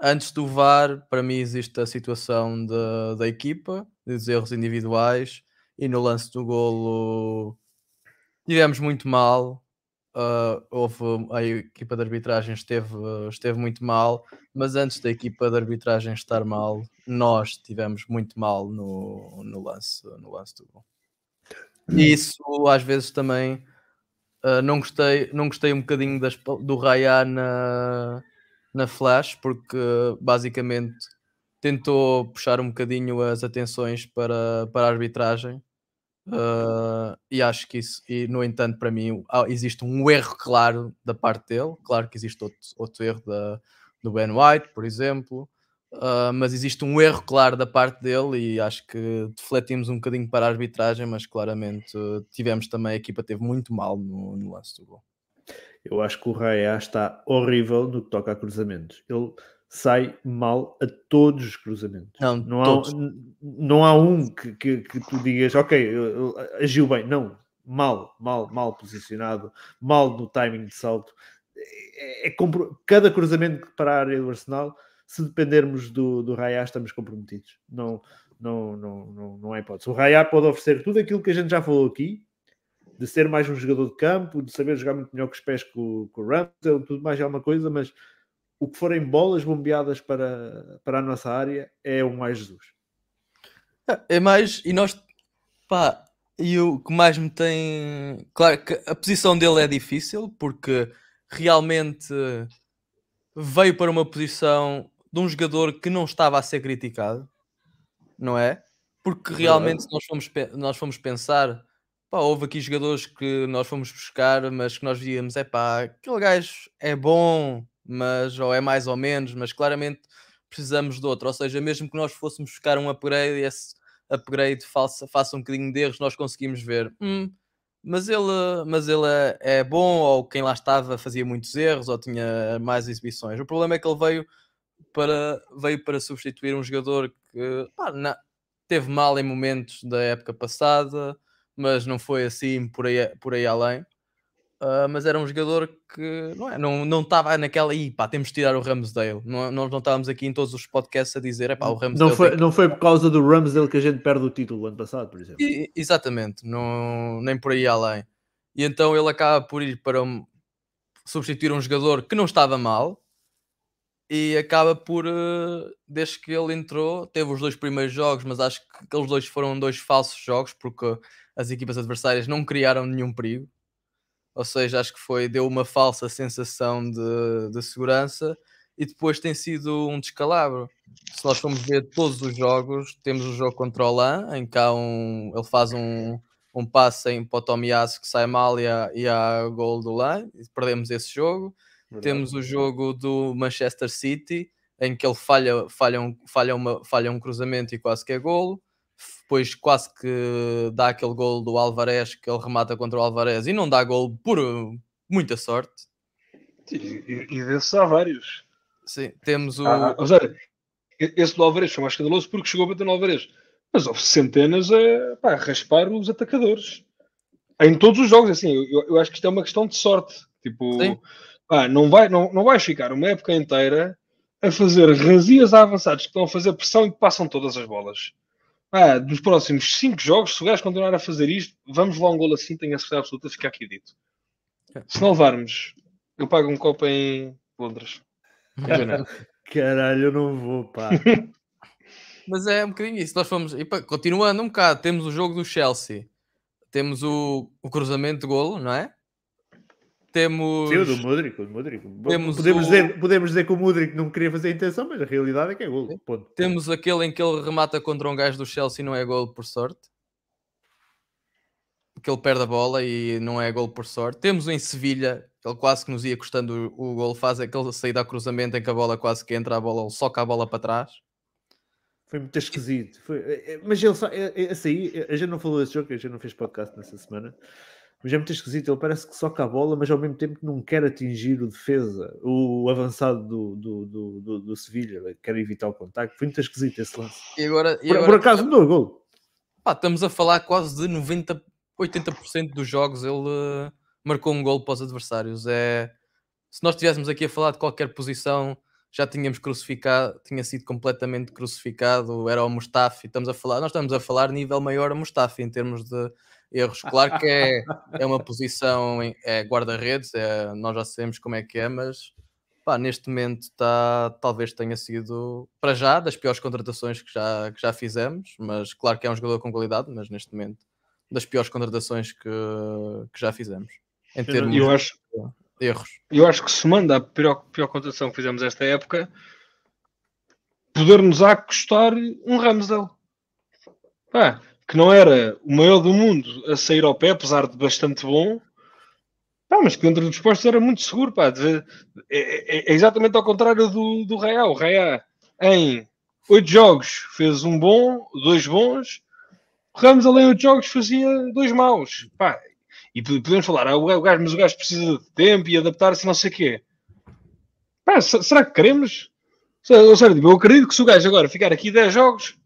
antes do VAR, para mim existe a situação de, da equipa, dos erros individuais, e no lance do golo tivemos muito mal. Uh, houve a equipa de arbitragem esteve, esteve muito mal, mas antes da equipa de arbitragem estar mal, nós tivemos muito mal no, no lance no lance do gol. E isso às vezes também uh, não gostei, não gostei um bocadinho das, do Raya na, na Flash, porque basicamente tentou puxar um bocadinho as atenções para, para a arbitragem. Uh, e acho que isso, e no entanto, para mim, existe um erro claro da parte dele. Claro que existe outro, outro erro da, do Ben White, por exemplo, uh, mas existe um erro claro da parte dele. E acho que defletimos um bocadinho para a arbitragem, mas claramente tivemos também. A equipa teve muito mal no, no lance do gol. Eu acho que o Raya está horrível no que toca a cruzamentos. Ele sai mal a todos os cruzamentos. Não, não, todos. Há, não há um que, que, que tu digas, ok, agiu bem. Não, mal, mal, mal posicionado, mal no timing de salto. É, é, cada cruzamento para a área do Arsenal, se dependermos do, do Raya, estamos comprometidos. Não, não, não, não, não é hipótese. O Raya pode oferecer tudo aquilo que a gente já falou aqui, de ser mais um jogador de campo, de saber jogar muito melhor com os pés com, com o Ramsey, tudo mais é uma coisa, mas o que forem bolas bombeadas para, para a nossa área é o mais Jesus. É mais, e nós, pá, e o que mais me tem. Claro que a posição dele é difícil, porque realmente veio para uma posição de um jogador que não estava a ser criticado, não é? Porque realmente, se nós fomos, nós fomos pensar, Pá, houve aqui jogadores que nós fomos buscar, mas que nós víamos, é pá, aquele gajo é bom, mas ou é mais ou menos, mas claramente precisamos de outro. Ou seja, mesmo que nós fôssemos buscar um upgrade esse upgrade faça, faça um bocadinho de erros, nós conseguimos ver, hum, mas ele, mas ele é, é, bom, ou quem lá estava fazia muitos erros, ou tinha mais exibições. O problema é que ele veio para, veio para substituir um jogador que pá, não, teve mal em momentos da época passada mas não foi assim por aí, por aí além. Uh, mas era um jogador que não, é, não, não estava naquela e pá, temos de tirar o Ramsdale. Não, nós não estávamos aqui em todos os podcasts a dizer é pá, o Ramsdale. Não foi, que... não foi por causa do Ramsdale que a gente perde o título ano passado, por exemplo. E, exatamente, não, nem por aí além. E então ele acaba por ir para um, substituir um jogador que não estava mal e acaba por, uh, desde que ele entrou, teve os dois primeiros jogos, mas acho que aqueles dois foram dois falsos jogos porque as equipas adversárias não criaram nenhum perigo. Ou seja, acho que foi, deu uma falsa sensação de, de segurança e depois tem sido um descalabro. Se nós formos ver todos os jogos, temos o jogo contra o Lan, em que há um, ele faz um, um passe em Potomiasso que sai mal e há, e há gol do Lan, perdemos esse jogo. Verdade. Temos o jogo do Manchester City, em que ele falha, falha, um, falha, uma, falha um cruzamento e quase que é golo depois quase que dá aquele gol do Alvarez que ele remata contra o Alvarez e não dá gol por muita sorte. E, e desses há vários. Sim, temos o. Ah, ou seja, esse do Alvarez foi mais escandaloso porque chegou a bater no Alvarez. Mas houve centenas a, pá, a raspar os atacadores. Em todos os jogos, assim, eu, eu, acho que isto é uma questão de sorte. Tipo, pá, não, vai, não, não vais ficar uma época inteira a fazer razias a avançados que estão a fazer pressão e que passam todas as bolas ah, dos próximos 5 jogos, se o gajo continuar a fazer isto, vamos levar um gol assim, tenho a certeza absoluta, fica aqui dito. Se não levarmos, eu pago um copo em Londres. Caralho, eu não vou, pá. Mas é um bocadinho isso. Nós fomos, e, pá, continuando um bocado, temos o jogo do Chelsea, temos o, o cruzamento de golo, não é? Temos. Sim, o do Mudrik. O Mudrik. Temos podemos, o... dizer, podemos dizer que o Mudrik não queria fazer a intenção, mas a realidade é que é gol. Ponto. Temos aquele em que ele remata contra um gajo do Chelsea e não é gol por sorte. Que ele perde a bola e não é gol por sorte. Temos em Sevilha, ele quase que nos ia custando o, o gol, faz aquele saída a cruzamento em que a bola quase que entra a bola, ele soca a bola para trás. Foi muito esquisito. Foi, é, é, mas ele só, esse aí, a gente não falou desse jogo, a gente não fez podcast nessa semana mas é muito esquisito. Ele parece que soca a bola, mas ao mesmo tempo não quer atingir o defesa, o avançado do, do, do, do, do Sevilha, quer evitar o contacto. Foi muito esquisito esse lance. E agora, e por, agora, por acaso mudou o gol. Pá, estamos a falar quase de 90, 80% dos jogos ele uh, marcou um gol para os adversários. É, se nós estivéssemos aqui a falar de qualquer posição, já tínhamos crucificado, tinha sido completamente crucificado, era o Mustafi. Estamos a falar, nós estamos a falar nível maior a Mustafi em termos de erros. Claro que é, é uma posição, é guarda-redes, é, nós já sabemos como é que é, mas pá, neste momento tá, talvez tenha sido, para já, das piores contratações que já, que já fizemos, mas claro que é um jogador com qualidade, mas neste momento, das piores contratações que, que já fizemos. Em termos eu acho, erros. Eu acho que se manda a pior, pior contratação que fizemos esta época, poder-nos-á custar um Ramsdale. Ah, que não era o maior do mundo a sair ao pé, apesar de bastante bom, Pá, mas que dentro dos postos era muito seguro, pá. É, é, é, exatamente ao contrário do, do Raya. O Raya, em oito jogos, fez um bom, dois bons. Ramos, além de jogos, fazia dois maus. Pá. E podemos falar, ah, o gajo, mas o gajo precisa de tempo e adaptar-se, não sei o quê. Pá, será que queremos? Ou seja, eu acredito que se o gajo agora ficar aqui 10 jogos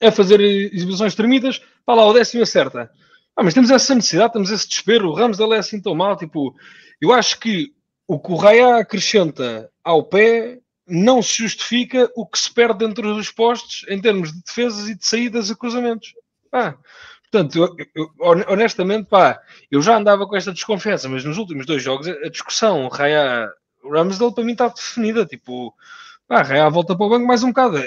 a fazer exibições tremidas, pá lá, o décimo acerta. Ah, mas temos essa necessidade, temos esse desespero. O Ramos ele é assim tão mal. Tipo, eu acho que o que o acrescenta ao pé não se justifica o que se perde dentro dos postos em termos de defesas e de saídas a cruzamentos. Ah, portanto, eu, eu, honestamente, pá, eu já andava com esta desconfiança, mas nos últimos dois jogos a discussão Raya Ramsdale para mim está definida. Tipo, ah, Raya volta para o banco mais um bocado.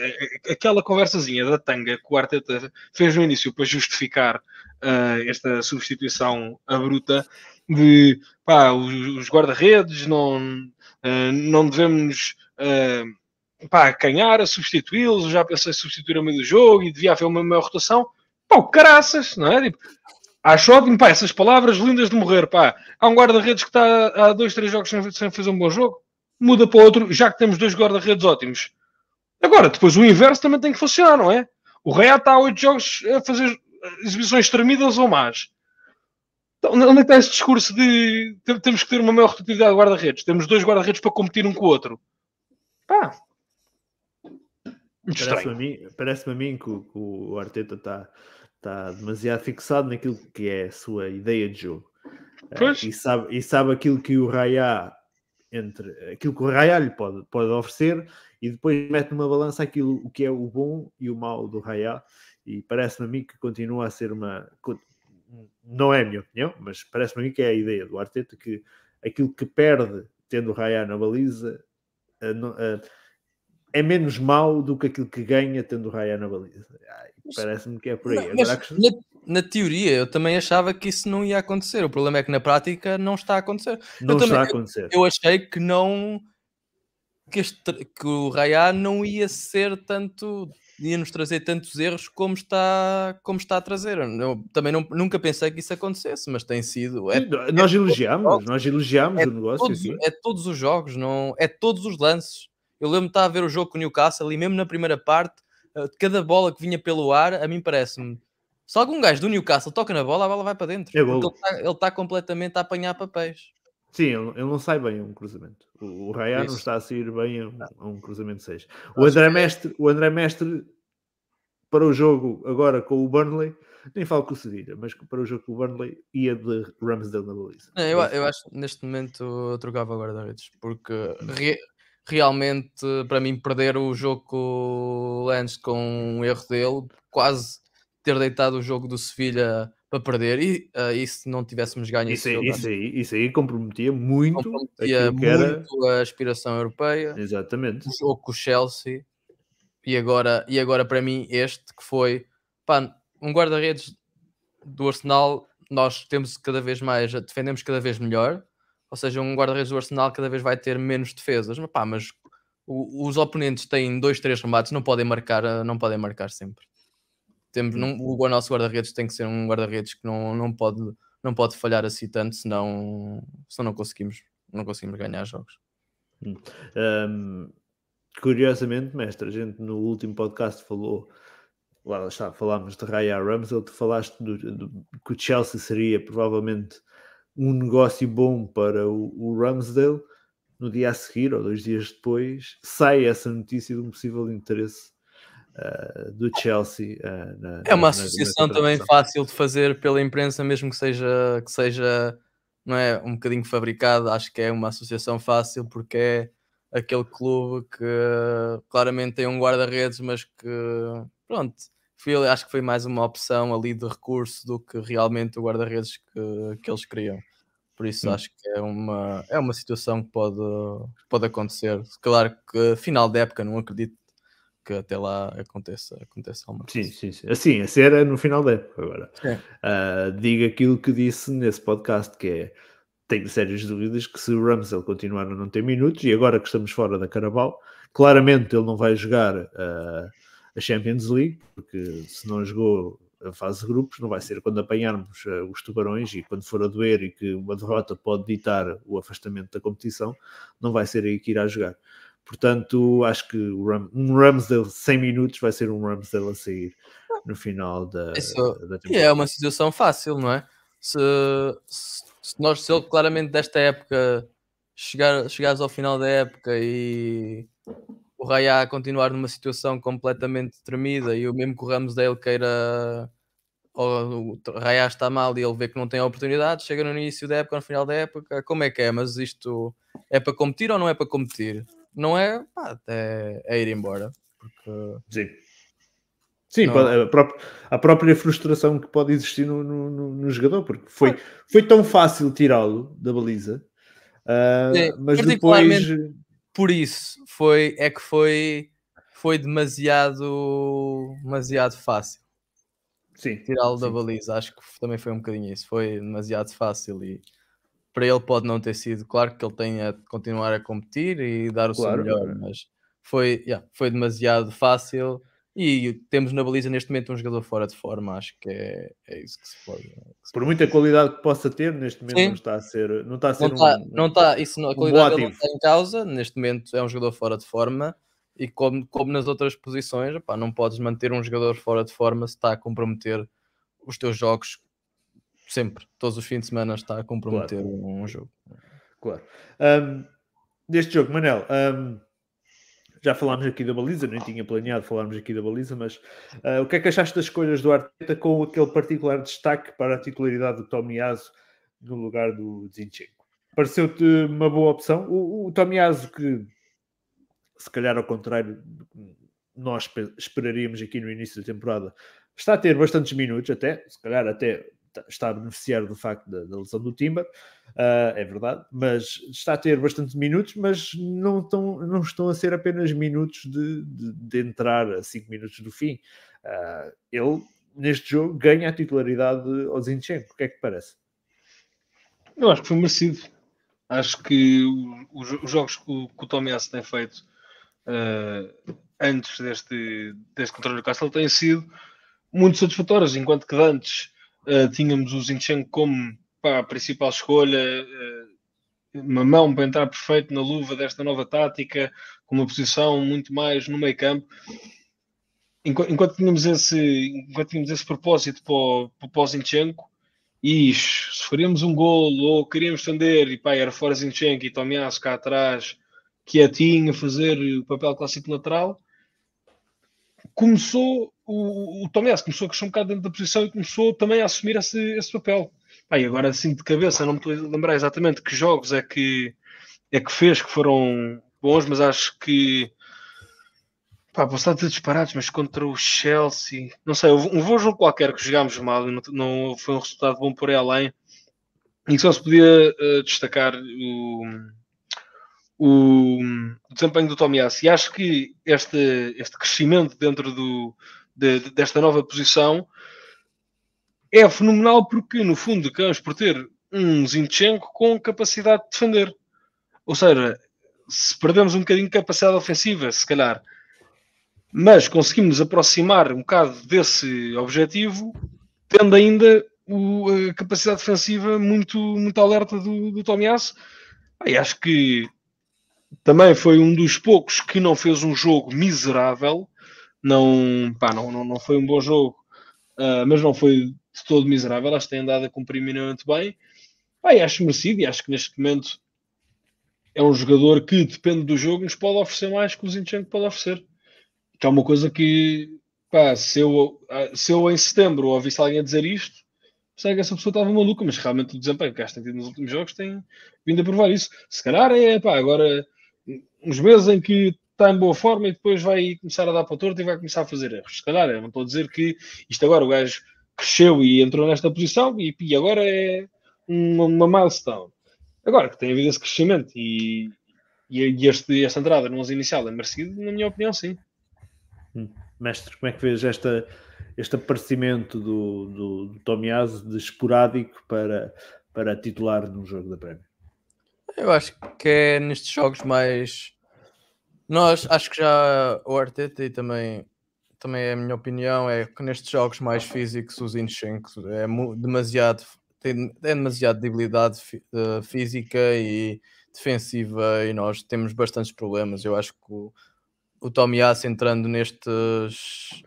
Aquela conversazinha da tanga que o Arteta fez no início para justificar uh, esta substituição abrupta de pá, os, os guarda-redes não, uh, não devemos uh, pá, canhar a substituí-los, já pensei em substituir a meio do jogo e devia haver uma maior rotação. Pá, caraças, não é? Tipo, acho ótimo, pá, essas palavras lindas de morrer, pá. Há um guarda-redes que está há dois, três jogos sem, sem fazer um bom jogo, muda para outro, já que temos dois guarda-redes ótimos. Agora, depois o inverso também tem que funcionar, não é? O Real está há oito jogos a fazer exibições tremidas ou más. Então, onde é está esse discurso de temos que ter uma maior rotatividade de guarda-redes? Temos dois guarda-redes para competir um com o outro. Pá. Parece-me a mim, parece a mim que o, que o Arteta está tá demasiado fixado naquilo que é a sua ideia de jogo. Uh, e, sabe, e sabe aquilo que o Raya entre aquilo que o Raya lhe pode, pode oferecer e depois mete numa balança aquilo o que é o bom e o mau do Raya e parece-me a mim que continua a ser uma. Não é a minha opinião, mas parece-me a mim que é a ideia do Arteta que aquilo que perde tendo o Raya na baliza é menos mau do que aquilo que ganha tendo o Raya na baliza. Parece-me que é por aí. Mas, Agora, na, na, teoria, eu também achava que isso não ia acontecer. O problema é que na prática não está a acontecer. Não eu está também, a acontecer. Eu, eu achei que não. Que, este, que o Raya não ia ser tanto ia nos trazer tantos erros como está, como está a trazer. Eu também não, nunca pensei que isso acontecesse, mas tem sido. É, nós é elogiamos, nós elogiamos é o negócio. Todos, é todos os jogos, não, é todos os lances. Eu lembro de estar a ver o jogo com o Newcastle e mesmo na primeira parte, eh, cada bola que vinha pelo ar, a mim parece-me. Se algum gajo do Newcastle toca na bola, a bola vai para dentro. É ele está, está completamente a apanhar papéis. Sim, ele, ele, não sai bem a um cruzamento. O, o Raya não está a sair bem a um, a um cruzamento 6. O André, Mestre, o André Mestre, para o jogo agora com o Burnley, nem falo com o Cedilha, mas para o jogo com o Burnley ia de Ramsdale na baliza. Eu, eu acho que neste momento eu trocava agora da redes, porque re, realmente para mim perder o jogo com o Lance com um erro dele, quase ter deitado o jogo do Sevilha para perder. E, uh, e se não tivéssemos ganho isso, aí, isso, aí, isso aí comprometia muito, comprometia muito era... a aspiração europeia. Exatamente. O jogo com o Chelsea. E agora, e agora para mim este que foi pá, um guarda-redes do Arsenal nós temos cada vez mais defendemos cada vez melhor ou seja, um guarda-redes do Arsenal cada vez vai ter menos defesas. Mas, pá, mas o, os oponentes têm dois, três remates não podem marcar, não podem marcar sempre. Temos, não, o nosso guarda-redes tem que ser um guarda-redes que não, não, pode, não pode falhar assim tanto, senão, senão não, conseguimos, não conseguimos ganhar jogos. Um, hum, curiosamente, mestre, a gente no último podcast falou, lá está, falámos de Raya Ramsdale, tu falaste do, do, que o Chelsea seria provavelmente um negócio bom para o, o Ramsdale. No dia a seguir, ou dois dias depois, sai essa notícia de um possível interesse uh, do Chelsea. Uh, na, é uma associação também fácil de fazer pela imprensa, mesmo que seja, que seja não é, um bocadinho fabricada. Acho que é uma associação fácil porque é aquele clube que claramente tem um guarda-redes, mas que pronto, foi, acho que foi mais uma opção ali de recurso do que realmente o guarda-redes que, que eles queriam. Por isso hum. acho que é uma, é uma situação que pode, pode acontecer. Claro que final da época não acredito que até lá aconteça, aconteça alguma coisa. Sim, sim, sim. Assim, a ser no final da época agora. Uh, diga aquilo que disse nesse podcast, que é tenho sérias dúvidas que se o Ramsdale continuar a não ter minutos, e agora que estamos fora da Carabao, claramente ele não vai jogar uh, a Champions League, porque se não jogou a fase de grupos, não vai ser quando apanharmos uh, os tubarões e quando for a doer e que uma derrota pode ditar o afastamento da competição, não vai ser aí que irá jogar. Portanto, acho que Ram um Ramsdale 100 minutos vai ser um Ramsdale a sair no final da, Isso, da temporada. E é uma situação fácil, não é? Se, se, nós, se ele claramente desta época chegar, chegares ao final da época e o Raya continuar numa situação completamente tremida e o mesmo que o Ramsdale queira ou o Raya está mal e ele vê que não tem oportunidade, chega no início da época, no final da época, como é que é? Mas isto é para competir ou não é para competir? não é, pá, é, é ir embora. Porque... Sim. Sim, não... a, própria, a, própria, frustração que pode existir no, no, no jogador, porque foi, foi tão fácil tirá-lo da baliza, uh, mas depois. Por isso, foi, é que foi, foi demasiado, demasiado fácil. Sim. Tirá-lo da baliza, acho que também foi um bocadinho isso. Foi demasiado fácil e para ele pode não ter sido, claro que ele tem a continuar a competir e dar o claro, seu melhor, mas foi, yeah, foi demasiado fácil e temos na baliza neste momento um jogador fora de forma, acho que é, é isso que se pode. Que se Por muita qualidade que possa ter, neste momento Sim. não está a ser, não está a ser não está, um, não está, isso não, a qualidade um não está em causa, neste momento é um jogador fora de forma e como, como nas outras posições, opá, não podes manter um jogador fora de forma se está a comprometer os teus jogos sempre, todos os fins de semana está a comprometer claro. um jogo. Claro. Um, deste jogo, Manel, um, já falámos aqui da baliza, nem tinha planeado falarmos aqui da baliza, mas uh, o que é que achaste das escolhas do Arteta com aquele particular destaque para a titularidade do Tomiaso no lugar do Zinchenko? Pareceu-te uma boa opção? O, o Tomiaso que, se calhar ao contrário nós esperaríamos aqui no início da temporada, está a ter bastantes minutos até, se calhar até está a beneficiar do facto da, da lesão do Timber, uh, é verdade, mas está a ter bastantes minutos, mas não estão, não estão a ser apenas minutos de, de, de entrar a 5 minutos do fim. Uh, ele, neste jogo, ganha a titularidade ao Zinchenko. O que é que parece? Eu acho que foi merecido. Acho que os, os jogos que o, que o tem feito uh, antes deste, deste controle do Castle têm sido muito satisfatórios, enquanto que antes Uh, tínhamos o Zinchenko como pá, a principal escolha, uh, uma mão para entrar perfeito na luva desta nova tática, com uma posição muito mais no meio campo. Enquanto, enquanto tínhamos, esse, enquanto tínhamos esse propósito para o, para o Zinchenko, e se faríamos um golo ou queríamos estender e pá, era fora Zinchenko e Tomiasso cá atrás, quietinho, a fazer o papel clássico lateral, começou o, o Tomás começou a crescer um bocado dentro da posição e começou também a assumir esse, esse papel. E agora assim de cabeça, não me estou a lembrar exatamente que jogos é que, é que fez que foram bons, mas acho que pá, posso estar a dizer disparados, mas contra o Chelsea, não sei, um bom jogo qualquer que jogámos mal, não, não foi um resultado bom por aí além, e só se podia uh, destacar o o, o desempenho do Tomiassi. E acho que este, este crescimento dentro do, de, desta nova posição é fenomenal porque, no fundo, acabamos por ter um Zinchenko com capacidade de defender. Ou seja, se perdemos um bocadinho de capacidade ofensiva, se calhar, mas conseguimos aproximar um bocado desse objetivo, tendo ainda o, a capacidade defensiva muito, muito alerta do, do Tomiasso. Acho que também foi um dos poucos que não fez um jogo miserável. Não, pá, não, não, não foi um bom jogo, uh, mas não foi de todo miserável. Que tem andado a cumprir minimamente bem. E acho merecido e acho que neste momento é um jogador que, depende do jogo, nos pode oferecer mais que o Zinchenko pode oferecer. Que é uma coisa que, pá, se eu, ah, se eu em setembro ouvisse alguém dizer isto, sei que essa pessoa estava maluca, mas realmente o desempenho que tem tido nos últimos jogos tem vindo a provar isso. Se calhar é, pá, agora uns meses em que está em boa forma e depois vai começar a dar para o torto e vai começar a fazer erros. Se calhar, eu não estou a dizer que isto agora o gajo cresceu e entrou nesta posição e, e agora é uma, uma, milestone. Agora que tem havido esse crescimento e, e este, esta entrada no 11 inicial é merecido, na minha opinião, sim. Hum. Mestre, como é que vês esta, este aparecimento do, do, do Tomiaso de esporádico para, para titular no jogo da Prémio? Eu acho que é nestes jogos mais. Nós, acho que já o Arteta e também, também é a minha opinião, é que nestes jogos mais físicos, os Inchenko é demasiado, tem, é demasiado debilidade uh, física e defensiva e nós temos bastantes problemas. Eu acho que o, o Tomiasso entrando nestes,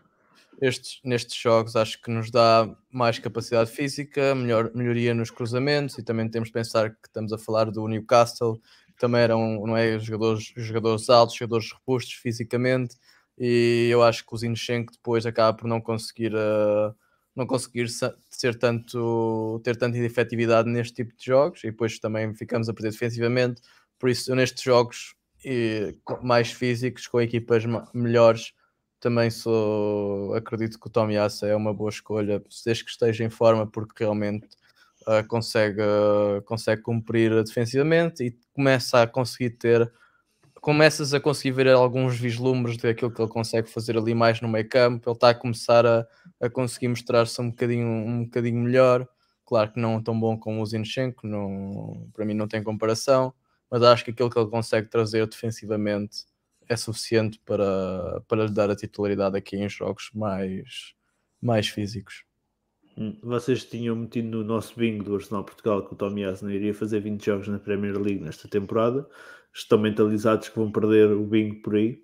estes, nestes jogos acho que nos dá mais capacidade física, melhor, melhoria nos cruzamentos e também temos de pensar que estamos a falar do Newcastle, também eram não é, jogadores, jogadores altos, jogadores robustos fisicamente e eu acho que o Zinchenko depois acaba por não conseguir uh, não conseguir ser tanto, ter tanta efetividade neste tipo de jogos e depois também ficamos a perder defensivamente. Por isso eu nestes jogos e mais físicos, com equipas melhores, também sou acredito que o Tomiassa é uma boa escolha, desde que esteja em forma, porque realmente uh, consegue, uh, consegue cumprir defensivamente e começa a conseguir ter começas a conseguir ver alguns vislumbres daquilo que ele consegue fazer ali mais no meio campo, ele está a começar a, a conseguir mostrar-se um bocadinho, um bocadinho melhor, claro que não tão bom como o Zinchenko, não, para mim não tem comparação, mas acho que aquilo que ele consegue trazer defensivamente é suficiente para, para lhe dar a titularidade aqui em jogos mais, mais físicos. Hum, vocês tinham metido no nosso bingo do Arsenal Portugal que o Tommy não iria fazer 20 jogos na Premier League nesta temporada. Estão mentalizados que vão perder o bingo por aí?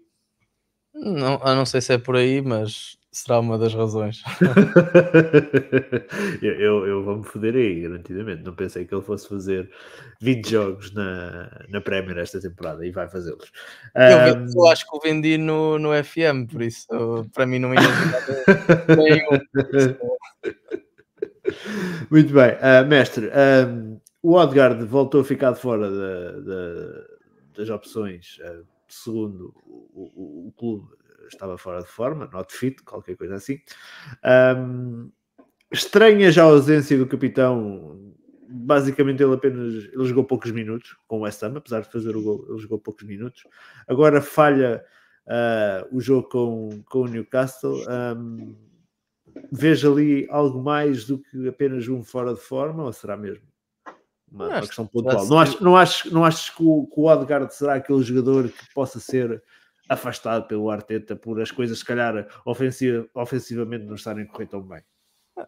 Não, eu não sei se é por aí, mas será uma das razões. eu, eu, eu vou-me foder aí, garantidamente. Não pensei que ele fosse fazer 20 jogos na, na Premier esta temporada e vai fazê-los. Eu, um... eu, acho que o vendi no, no FM, por isso para mim não ia nenhum. Muito bem, uh, mestre. Um, o Odgard voltou a ficar de fora de, de, das opções, uh, segundo o, o, o clube estava fora de forma, not fit, qualquer coisa assim. Um, estranha já a ausência do capitão. Basicamente, ele apenas ele jogou poucos minutos com o West Ham, apesar de fazer o gol, ele jogou poucos minutos. Agora falha uh, o jogo com, com o Newcastle. Um, vejo ali algo mais do que apenas um fora de forma, ou será mesmo uma, uma questão pontual? Não acho, não, acho, não acho que o, que o Odegaard será aquele jogador que possa ser afastado pelo Arteta por as coisas, se calhar, ofensiva, ofensivamente não estarem a correr tão bem.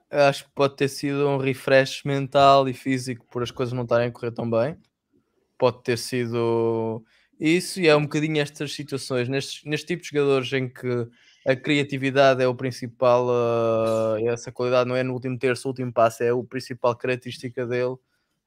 Acho que pode ter sido um refresh mental e físico por as coisas não estarem a correr tão bem. Pode ter sido isso, e é um bocadinho estas situações, neste, neste tipo de jogadores em que a criatividade é o principal, uh, essa qualidade não é no último terço, o último passo, é a principal característica dele,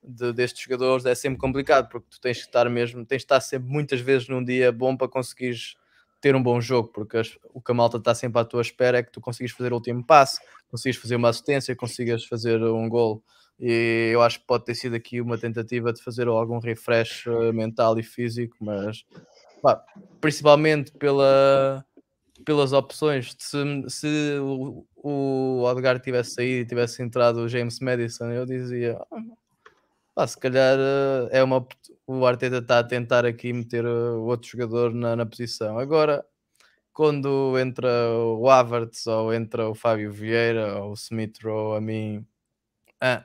de, destes jogadores, é sempre complicado, porque tu tens que estar mesmo, tens de estar sempre muitas vezes num dia bom para conseguires ter um bom jogo, porque as, o que a malta está sempre à tua espera é que tu consigas fazer o último passe, consigas fazer uma assistência, consigas fazer um gol. E eu acho que pode ter sido aqui uma tentativa de fazer algum refresh eh, mental e físico, mas pá, principalmente pela, pelas opções. Se, se o, o Odgar tivesse saído e tivesse entrado o James Madison, eu dizia: ah, se calhar eh, é uma o Arteta está a tentar aqui meter uh, outro jogador na, na posição. Agora, quando entra o Havertz ou entra o Fábio Vieira ou o Smith Rowe, a mim, ah,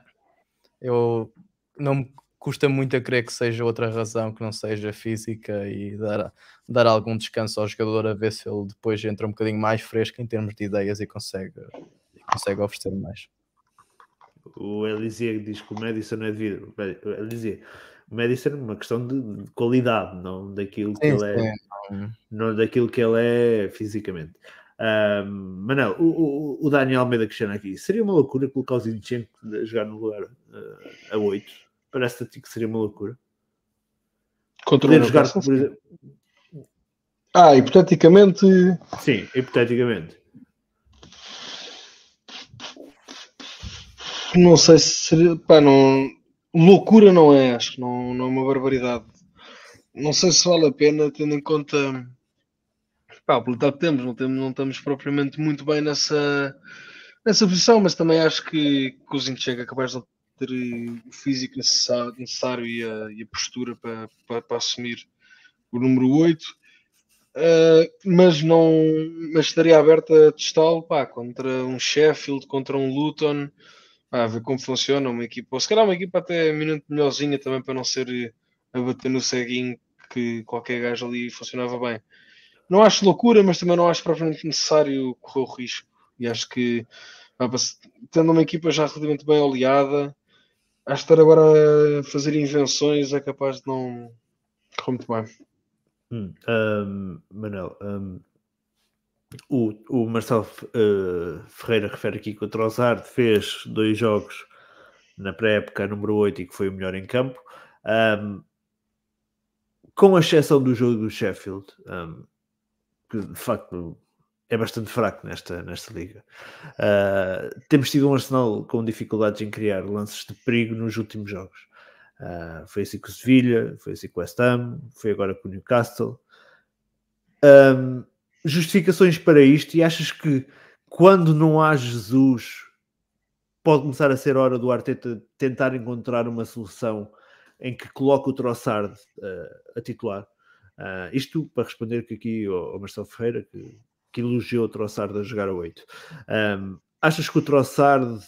eu não me custa muito a crer que seja outra razão que não seja física e dar, dar algum descanso ao jogador a ver se ele depois entra um bocadinho mais fresco em termos de ideias e consegue, e consegue oferecer mais. O Elisier diz que o Madison é de vidro. Elisier, o Madison é uma questão de, de qualidade, não daquilo que sim, ele é, não daquilo que ele é fisicamente. Um, Manel, o, o, o, Daniel Almeida questiona aqui: seria uma loucura colocar o Zinchenko a jogar no lugar uh, a 8? Parece-te a ti que seria uma loucura. Contra Poder jogar, por exemplo... Ah, hipoteticamente. Sim, hipoteticamente. Não sei se seria. Pá, não, loucura não é, acho que não, não é uma barbaridade. não sei se vale a pena, tendo em conta pá, o que temos, não, temos, não estamos propriamente muito bem nessa, nessa posição, mas também acho que, que o Zinchenko é capaz de ter o físico necessário, e, a, e, a, postura para, para, para, assumir o número 8. Uh, ah, mas não mas estaria aberto a testá-lo contra um Sheffield, contra um Luton, pá, a ver como funciona uma equipa, ou se calhar uma equipa até minuto melhorzinha também para não ser a bater no ceguinho que qualquer gajo ali funcionava bem. Não acho loucura, mas também não acho propriamente necessário correr o risco. E acho que, tendo uma equipa já relativamente bem oleada, acho que estar agora a fazer invenções é capaz de não correr muito bem. Hum, um, um, o, o Marcelo uh, Ferreira refere aqui que o Trossard fez dois jogos na pré-época número 8 e que foi o melhor em campo. Um, com exceção do jogo do Sheffield, que de facto é bastante fraco nesta, nesta liga. Uh, temos tido um Arsenal com dificuldades em criar lances de perigo nos últimos jogos. Uh, foi assim com o Sevilha, foi assim com o West Ham, foi agora com o Newcastle. Um, justificações para isto e achas que quando não há Jesus pode começar a ser hora do Arteta tentar encontrar uma solução em que coloque o Trossard uh, a titular? Uh, isto para responder que aqui ao, Marcelo Ferreira, que, que elogiou o Trossard a jogar a 8. Um, achas que o Trossard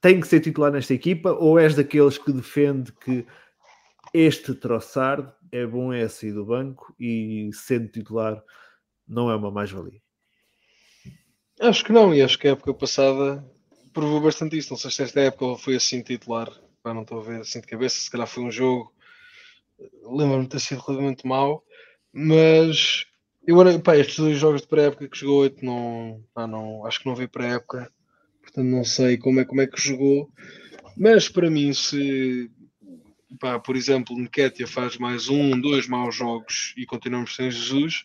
tem que ser titular nesta equipa ou és daqueles que defende que este Trossard é bom é sair do banco e sendo titular não é uma mais-valia? Acho que não, e acho que a época passada provou bastante isso. Não sei se esta época foi assim titular, Pá, não estou a ver assim de cabeça, se calhar foi um jogo lembro-me de ter sido relativamente mau, mas eu, pá, estes dois jogos de pré-época que jogou 8 não, não, acho que não vi pré-época, portanto não sei como é, como é que jogou, mas para mim se pá, por exemplo, Nketiah faz mais um, dois maus jogos e continuamos sem Jesus,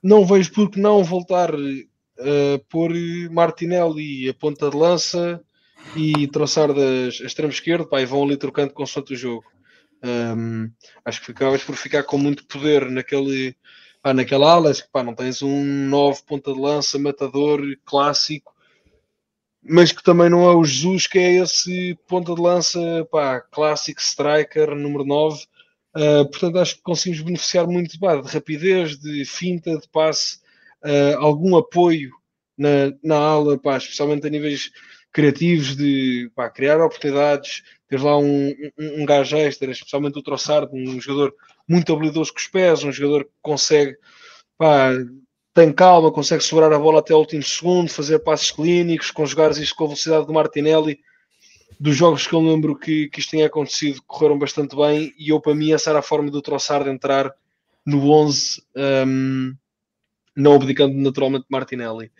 não vejo por que não voltar a pôr Martinelli a ponta de lança e troçar das extremo esquerdo, pá, e vão ali trocando consoante o jogo. Um, acho que ficavas por ficar com muito poder naquele, pá, naquela ala. pá, não tens um novo ponta de lança, matador clássico, mas que também não é o Jesus, que é esse ponta de lança pá, clássico striker número 9. Uh, ah, portanto, acho que conseguimos beneficiar muito pá, de rapidez, de finta, de passe, uh, algum apoio na, na ala, pá, especialmente a níveis criativos de pá, criar oportunidades, ter lá um, um, um gajo extra, especialmente o Troçard, um jogador muito habilidoso com os pés, um jogador que consegue, pá, tem calma, consegue segurar a bola até o último segundo, fazer passos clínicos, conjugar isto com a velocidade do Martinelli. Dos jogos que eu lembro que, que isto tinha acontecido, correram bastante bem, e eu, para mim, essa era a forma do Troçard entrar no 11, um, não abdicando naturalmente de Martinelli.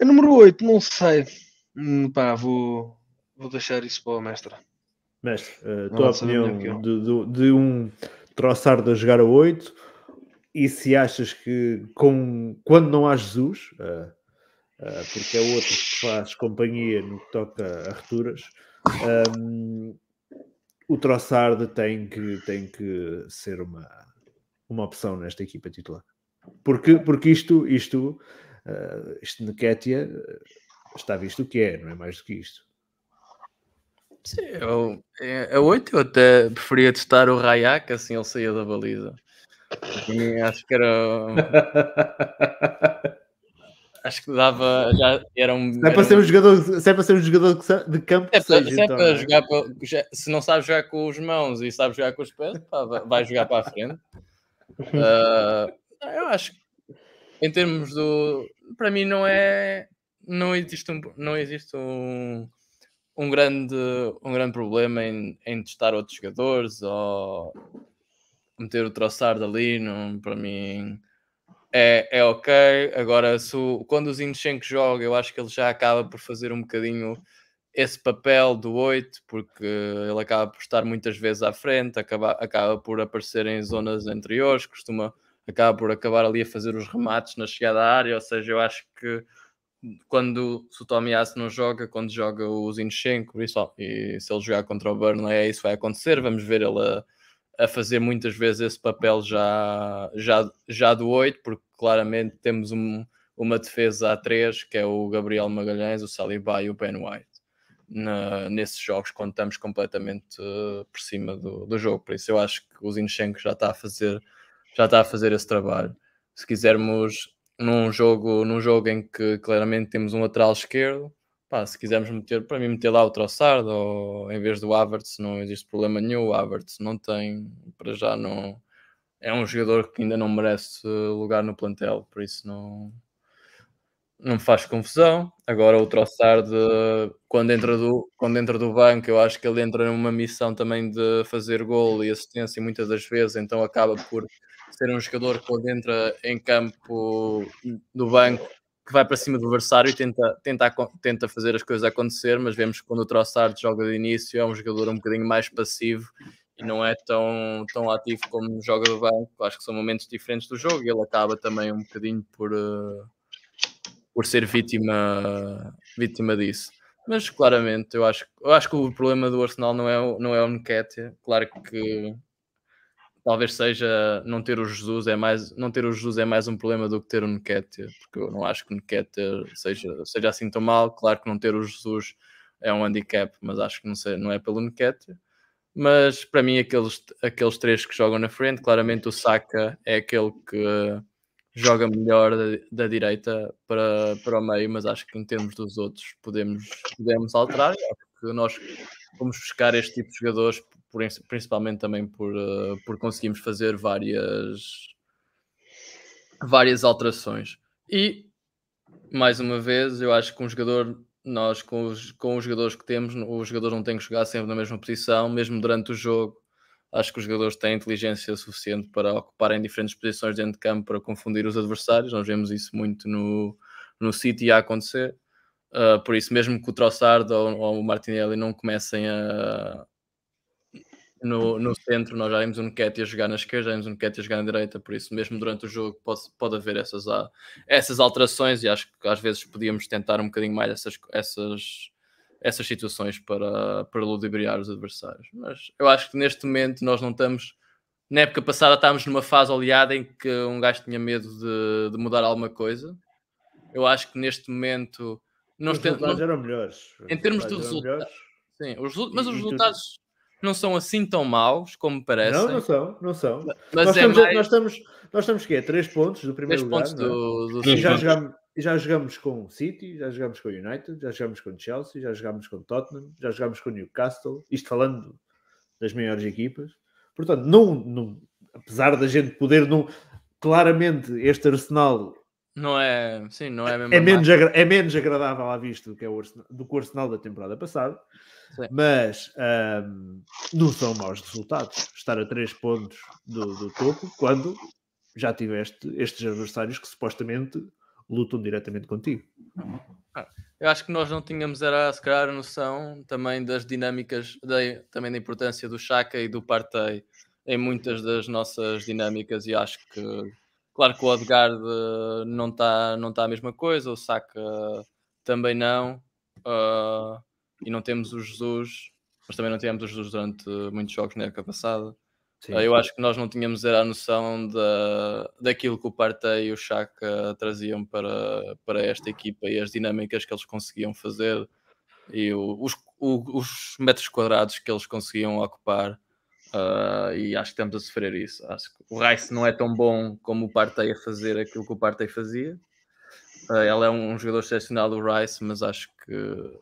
A número 8, não sei Hum, pá, vou, vou deixar isso para o mestre. Mestre, a uh, tua opinião de, de, de, um Troçard a jogar a 8 e se achas que com, quando não há Jesus, uh, uh, porque é outro que faz companhia no que toca a rupturas, um, o Troçard tem que, tem que ser uma, uma opção nesta equipa titular. Porque, porque isto, isto, uh, isto está visto o que é, não é mais do que isto. Sim, eu, é, é 8, eu até preferia testar o Rayak, assim ele saía da baliza. acho que era. acho que dava. Já era um. Se é para, ser, um jogador, se é para ser um jogador de campo, é para, seja, se, é então, para é? jogar para, se não sabe jogar com os mãos e sabe jogar com os pés, pá, vai jogar para a frente. Uh, eu acho que em termos do. Para mim, não é não existe um, não existe um, um, grande, um grande problema em, em testar outros jogadores ou meter o Trossard ali, não, para mim é, é ok. Agora, se o, quando o Zinchenko joga, eu acho que ele já acaba por fazer um bocadinho esse papel do 8, porque ele acaba por estar muitas vezes à frente, acaba, acaba por aparecer em zonas anteriores, costuma acaba por acabar ali a fazer os remates na chegada à área, ou seja, eu acho que quando se o Tomiyasu não joga, quando joga o Zinchenko, isso, e se ele jogar contra o Burnley, é isso vai acontecer. Vamos ver ele a, a fazer muitas vezes esse papel já, já, já do 8, porque claramente temos um, uma defesa a 3, que é o Gabriel Magalhães, o Saliba e o Ben White. Na, nesses jogos quando estamos completamente uh, por cima do, do jogo, por isso eu acho que o Zinchenko já está a fazer já está a fazer esse trabalho. Se quisermos num jogo, num jogo em que claramente temos um lateral esquerdo, pá, se quisermos meter, para mim meter lá o Trossard ou em vez do Havertz não existe problema nenhum, o Havertz não tem, para já não é um jogador que ainda não merece lugar no plantel, por isso não não me faz confusão. Agora o Trossard, quando entra, do, quando entra do banco, eu acho que ele entra numa missão também de fazer gol e assistência muitas das vezes, então acaba por ser um jogador que quando entra em campo do banco que vai para cima do adversário e tenta, tenta, tenta fazer as coisas acontecer, mas vemos que quando o Trossard joga de início é um jogador um bocadinho mais passivo e não é tão, tão ativo como joga do banco. Acho que são momentos diferentes do jogo e ele acaba também um bocadinho por, uh, por ser vítima, vítima disso. Mas claramente eu acho, eu acho que o problema do Arsenal não é, não é o Nketiah. Claro que talvez seja não ter o Jesus é mais não ter o Jesus é mais um problema do que ter o Nketiah, porque eu não acho que o Nketiah seja, seja assim tão mal, claro que não ter o Jesus é um handicap, mas acho que não, sei, não é pelo Nketiah. Mas para mim aqueles, aqueles três que jogam na frente, claramente o Saka é aquele que joga melhor da, da direita para, para o meio, mas acho que em termos dos outros podemos, podemos alterar, porque nós vamos buscar este tipo de jogadores por, principalmente também por, uh, por conseguirmos fazer várias, várias alterações. E, mais uma vez, eu acho que um jogador, nós com os, com os jogadores que temos, o jogador não tem que jogar sempre na mesma posição, mesmo durante o jogo. Acho que os jogadores têm inteligência suficiente para ocuparem diferentes posições dentro de campo para confundir os adversários. Nós vemos isso muito no, no City a acontecer. Uh, por isso, mesmo que o Trossard ou, ou o Martinelli não comecem a, no, no centro, nós já vimos o Nketiah jogar na esquerda, já vimos o Nketiah jogar na direita, por isso mesmo durante o jogo pode, pode haver essas, essas alterações e acho que às vezes podíamos tentar um bocadinho mais essas, essas, essas situações para, para ludibriar os adversários. Mas eu acho que neste momento nós não estamos... Na época passada estávamos numa fase oleada em que um gajo tinha medo de, de mudar alguma coisa. Eu acho que neste momento... Nós os resultados eram melhores. Em termos de resultados... Sim, os, mas os resultados não são assim tão maus como parece. Não, não são, não são. Mas nós, é estamos, mais... nós estamos, nós estamos que é 3 pontos do primeiro lugar. Pontos do, do... E já jogamos, já jogamos com o City, já jogamos com o United, já jogamos com o Chelsea, já jogamos com o Tottenham, já jogamos com o Newcastle, isto falando das maiores equipas. Portanto, não, não, apesar da gente poder não, claramente este Arsenal não é, sim, não é, é menos, é menos agradável à vista do que, é o Arsenal, do que o Arsenal da temporada passada. Mas um, não são maus resultados estar a 3 pontos do, do, topo quando já tiveste estes adversários que supostamente lutam diretamente contigo. Ah, eu acho que nós não tínhamos, era se calhar, a noção também das dinâmicas, da, também da importância do Chaka e do Partey em muitas das nossas dinâmicas e acho que, claro que o Odegaard não está não tá a mesma coisa, o Saka também não. Uh, e não temos o Jesus, mas também não tivemos o Jesus durante muitos jogos na época passada. Sim. Eu acho que nós não tínhamos era a noção da, daquilo que o Partey e o Chaka traziam para, para esta equipa e as dinâmicas que eles conseguiam fazer e o, os, o, os metros quadrados que eles conseguiam ocupar. Uh, e acho que estamos a sofrer isso. Acho que o Rice não é tão bom como o Partey a fazer aquilo que o Partey fazia. Uh, ele é um, um jogador excepcional do Rice, mas acho que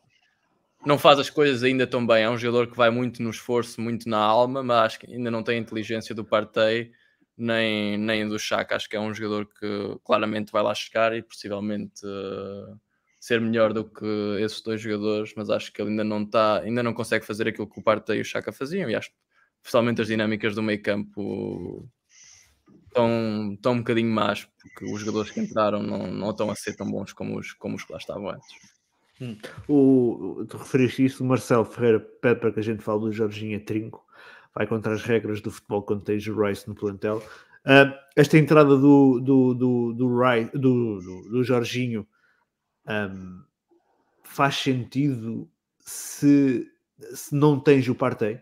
não faz as coisas ainda tão bem. É um jogador que vai muito no esforço, muito na alma, mas acho que ainda não tem a inteligência do Partey nem, nem do Chaka. Acho que é um jogador que claramente vai lá chegar e possivelmente uh, ser melhor do que esses dois jogadores, mas acho que ele ainda não está, ainda não consegue fazer aquilo que o Partey e o Chaka faziam. E acho que especialmente as dinâmicas do meio campo estão, estão um bocadinho más, porque os jogadores que entraram não, não estão a ser tão bons como os, como os que lá estavam antes. Hum. O, tu referiste isso, o Marcelo Ferreira pede para que a gente fale do Jorginho Trinco, vai contra as regras do futebol quando tens o Rice no plantel. Uh, esta entrada do, do, do, do, Rice, do, do, do Jorginho um, faz sentido se, se não tens o Partey?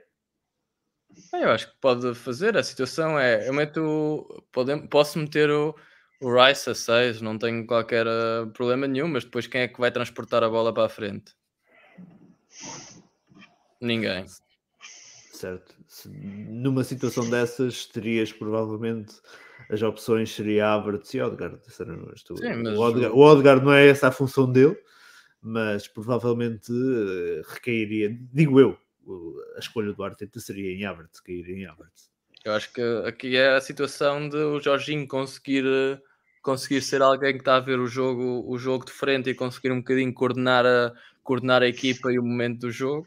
Eu acho que pode fazer. A situação é: eu meto. Pode, posso meter o, o Rice a 6, não tenho qualquer uh, problema nenhum, mas depois quem é que vai transportar a bola para a frente? Ninguém. Certo. Se, numa situação dessas, terias provavelmente as opções seria Havertz e Odegaard. Sim, o, Odegaard, o Odegaard não é essa a função dele, mas provavelmente uh, recairia, digo eu, a escolha do Arteta seria em Havertz, cair em Havertz. Eu acho que aqui é a situação de o Jorginho conseguir, conseguir ser alguém que está a ver o jogo, o jogo de frente e conseguir um bocadinho coordenar a, coordenar a equipa e o momento do jogo.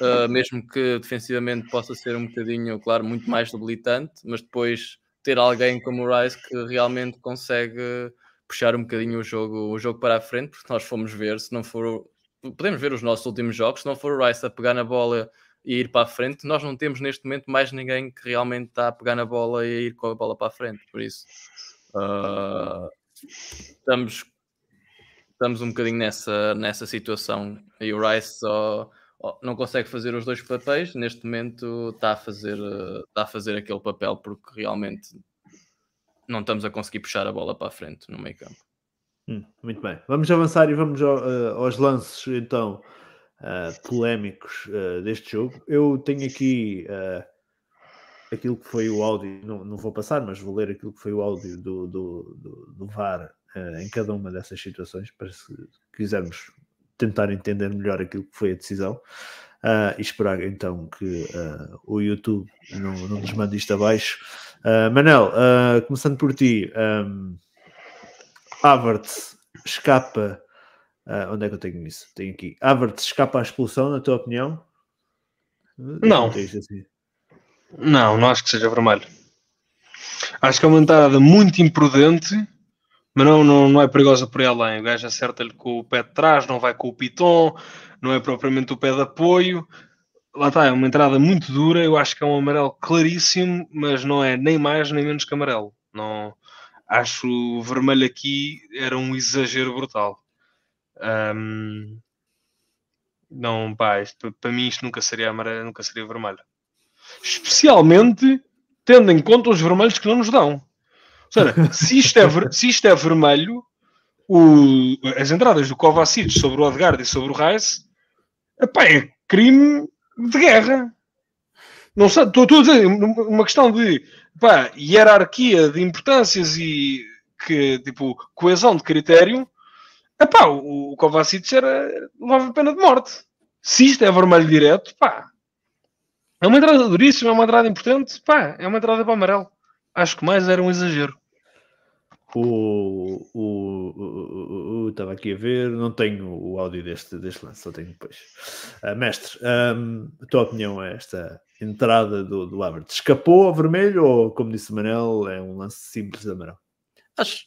Uh, mesmo que defensivamente possa ser um bocadinho, claro, muito mais debilitante, mas depois ter alguém como o Rice que realmente consegue puxar um bocadinho o jogo, o jogo para a frente, porque nós fomos ver, se não for podemos ver os nossos últimos jogos, se não for o Rice a pegar na bola e ir para a frente, nós não temos neste momento mais ninguém que realmente está a pegar na bola e a ir com a bola para a frente. Por isso, uh, estamos, estamos um bocadinho nessa, nessa situação. E o Rice só não consegue fazer os dois papéis. Neste momento está a fazer, está a fazer aquele papel porque realmente não estamos a conseguir puxar a bola para a frente no meio campo. Hum, muito bem. Vamos avançar e vamos ao, uh, aos lances, então, uh, polémicos uh, deste jogo. Eu tenho aqui aquilo que foi o áudio, não, não vou passar, mas vou ler aquilo que foi o áudio do, do, do, do VAR em cada uma dessas situações, para se quisermos tentar entender melhor aquilo que foi a decisão. e esperar então que o YouTube não, não nos mande isto abaixo. Manel, começando por ti, um, Havertz escapa. Uh, onde é que eu tenho isso? Tenho aqui. Havertz escapa à expulsão, na tua opinião? Não. Assim. Não, não acho que seja vermelho. Acho que é uma entrada muito imprudente, mas não, não, não é perigosa por aí além. O gajo acerta-lhe com o pé de trás, não vai com o piton, não é propriamente o pé de apoio. Lá está, é uma entrada muito dura. Eu acho que é um amarelo claríssimo, mas não é nem mais nem menos que amarelo. Não, acho o vermelho aqui era um exagero brutal. Um, não, pá, isto, para mim isto nunca seria amarelo, nunca seria vermelho. Especialmente tendo em conta os vermelhos que não nos dão. Ou seja, se isto é, ver, se isto é vermelho, o, as entradas do Kovacic sobre o Odegaard e sobre o Reis, epá, é crime de guerra. Não sei, estou, estou a dizer, uma questão de pá, hierarquia de importâncias e que, tipo, coesão de critério, epá, o, o Kovacic era, levava pena de morte. Se isto é vermelho direto, pá, é uma entrada duríssima, é uma entrada importante, pá, é uma entrada para o amarelo. Acho que mais era um exagero. O, o, estava aqui a ver, não tenho o áudio deste, deste lance, só tenho depois. Uh, mestre, um, a tua opinião é esta entrada do, do Havertz? Escapou ao vermelho ou, como disse o Manel, é um lance simples de amarelo? Acho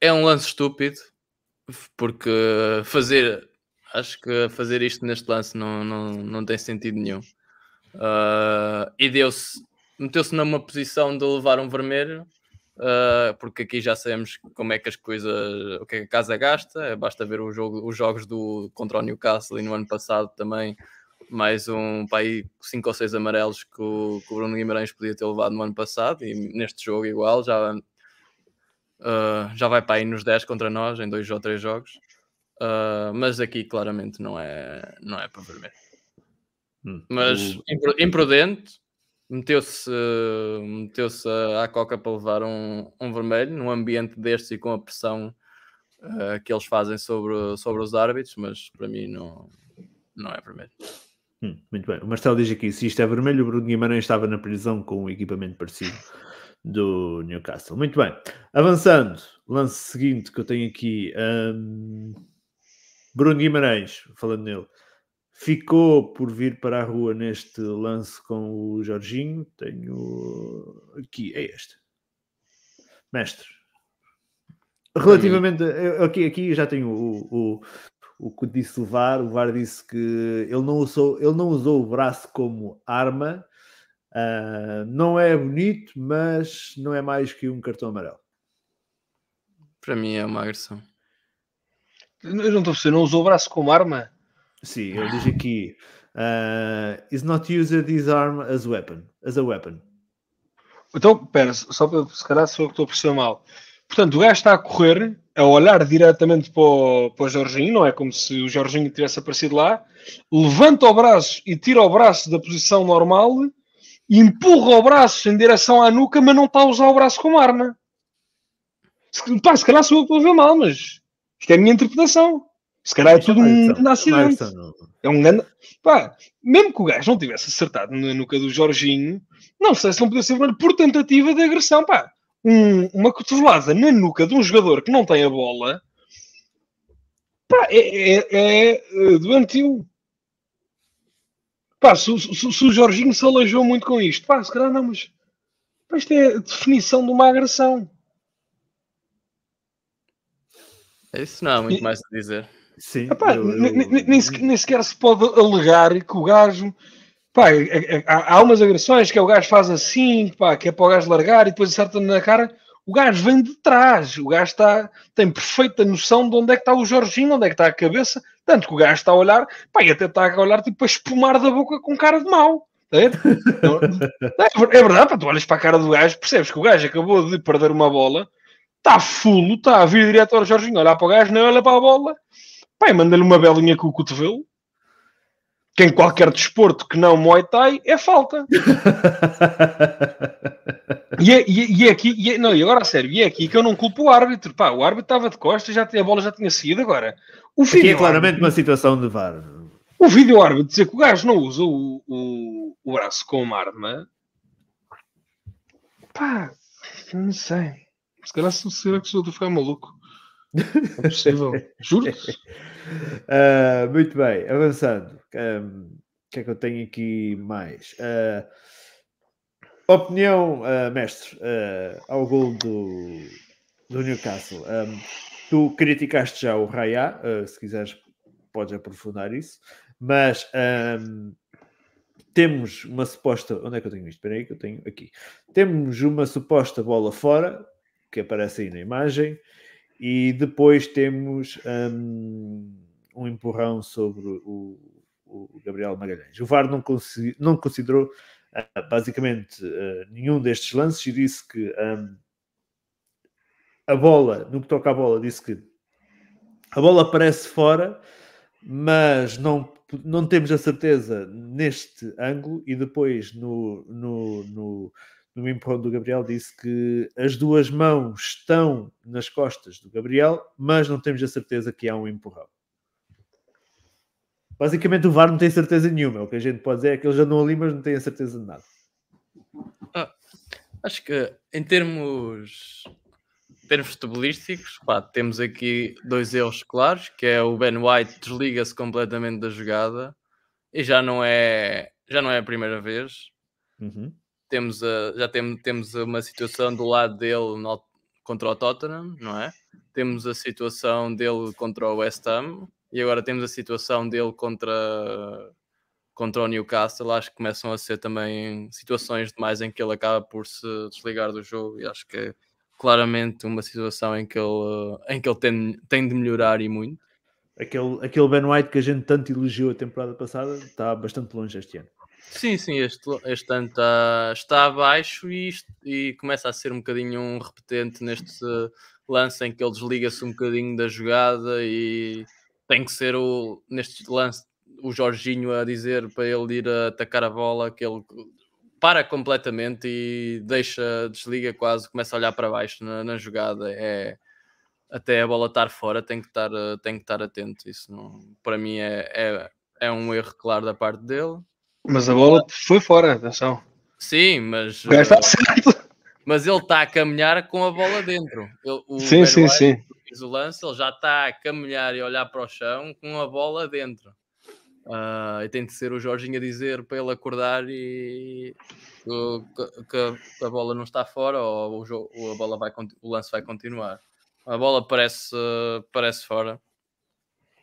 é um lance estúpido, porque fazer, acho que fazer isto neste lance não, não, não tem sentido nenhum. Uh, e deu-se, meteu-se numa posição de levar um vermelho Uh, porque aqui já sabemos como é que as coisas, o que, é que a casa gasta, é, basta ver jogo, os jogos do, contra o Newcastle e no ano passado também, mais um aí 5 ou 6 amarelos que o, que o, Bruno Guimarães podia ter levado no ano passado, e neste jogo igual, já, uh, já vai para aí nos 10 contra nós, em dois ou três jogos, uh, mas aqui claramente não é, não é para vermelho. Hum. Mas imprudente, meteu-se meteu à coca para levar um, um vermelho num ambiente destes e com a pressão uh, que eles fazem sobre, sobre os árbitros, mas para mim não, não é vermelho. Hum, muito bem. O Marcelo diz aqui: se isto é vermelho, o Bruno Guimarães estava na prisão com um equipamento parecido do Newcastle. Muito bem. Avançando, lance seguinte que eu tenho aqui: um, Bruno Guimarães, falando nele, ficou por vir para a rua neste lance com o Jorginho. Tenho aqui, é este. Mestre. Relativamente, aqui, aqui já tenho o, o, o que disse o VAR. O VAR disse que ele não usou, ele não usou o braço como arma. Uh, não é bonito, mas não é mais que um cartão amarelo. Para mim é uma agressão. Eu não estou a perceber, não usou o braço como arma? Sim, ele diz aqui. Uh, is not used his arm as weapon, as a weapon. Então, pera, só para se calhar sou eu que estou a perceber mal. Portanto, o gajo está a correr, a olhar diretamente para o, para o Jorginho, não é como se o Jorginho tivesse aparecido lá, levanta o braço e tira o braço da posição normal empurra o braço em direção à nuca, mas não está a usar o braço como arma. Se, pá, se calhar sou eu que ver mal, mas isto é a minha interpretação. Se calhar é tudo um grande acidente. É um grande. Pá, mesmo que o gajo não tivesse acertado na nuca do Jorginho, não sei se não podia ser por tentativa de agressão. Pá, um, uma cotovelada na nuca de um jogador que não tem a bola, pá, é, é, é doentio. Pá, se, se, se, o Jorginho se aleijou muito com isto, pá, se calhar não, mas pá, isto é a definição de uma agressão. Isso não há muito e, mais a dizer. Sim, Epá, eu, eu... Nem, nem, sequer, nem, sequer se pode alegar que o gajo. Pá, é, é, é, há, umas agressões que é o gajo faz assim, pá, que é para o gajo largar e depois acerta na cara. O gajo vem de trás, o gajo está, tem perfeita noção de onde é que está o Jorginho, onde é que está a cabeça. Tanto que o gajo está a olhar, pá, e até está a olhar tipo a espumar da boca com cara de mau. É, é verdade, pá, tu olhas para a cara do gajo, percebes que o gajo acabou de perder uma bola, está fulo, está a vir direto ao Jorginho, olhar para o gajo, não olha para a bola, Pai, manda-lhe uma belinha com o cotovelo. Que em qualquer desporto que não Muay Thai é falta. e, é, e, e, é aqui, e é, não, e agora a sério, e é aqui que eu não culpo o árbitro. Pá, o árbitro estava de costas, já, a bola já tinha saído. Agora, o vídeo. Aqui é claramente uma situação de VAR. O vídeo árbitro dizer que o gajo não usa o, o, o braço como arma. Pá, não sei. Se calhar se será que sou de ficar maluco. É possível, juro. Uh, muito bem, avançando. Um, o que é que eu tenho aqui mais? Uh, opinião, uh, mestre, ao gol do, do Newcastle. Um, tu criticaste já o Raya, se quiseres, podes aprofundar isso, mas um, temos uma suposta. Onde é que eu tenho isto? Espera aí que eu tenho aqui. Temos uma suposta bola fora que aparece aí na imagem e depois temos um, um empurrão sobre o, o, Gabriel Magalhães. O VAR não, não considerou uh, basicamente uh, nenhum destes lances e disse que um, a bola, no que toca à bola, disse que a bola aparece fora, mas não, não temos a certeza neste ângulo e depois no, no, no no empurrão do Gabriel, disse que as duas mãos estão nas costas do Gabriel, mas não temos a certeza que há um empurrão. Basicamente, o VAR não tem certeza nenhuma. O que a gente pode dizer é que eles andam ali, mas não têm a certeza de nada. Ah, acho que em termos, em termos futebolísticos, pá, temos aqui dois erros claros, que é o Ben White desliga-se completamente da jogada e já não é, já não é a primeira vez. Uhum temos a, já tem, temos uma situação do lado dele no, contra o Tottenham, não é? Temos a situação dele contra o West Ham e agora temos a situação dele contra, contra o Newcastle. Acho que começam a ser também situações demais em que ele acaba por se desligar do jogo e acho que é claramente uma situação em que ele, em que ele tem, tem de melhorar e muito. Aquele, aquele Ben White que a gente tanto elogiou a temporada passada está bastante longe este ano. Sim, sim, este, este ano está, está abaixo e, e começa a ser um bocadinho um repetente neste lance em que ele desliga-se um bocadinho da jogada e tem que ser o, neste lance o Jorginho a dizer para ele ir atacar a bola que ele para completamente e deixa, desliga quase, começa a olhar para baixo na, na jogada. É, até a bola estar fora tem que estar, tem que estar atento. Isso não, para mim é, é, é um erro claro da parte dele mas a bola foi fora, atenção. Sim, mas. O está certo. Mas ele está a caminhar com a bola dentro. Ele, o sim, sim, sim. o lance, ele já está a caminhar e olhar para o chão com a bola dentro. Uh, e tem de ser o Jorginho a dizer para ele acordar e que, que a bola não está fora ou o, jogo, a bola vai, o lance vai continuar. A bola parece, parece fora.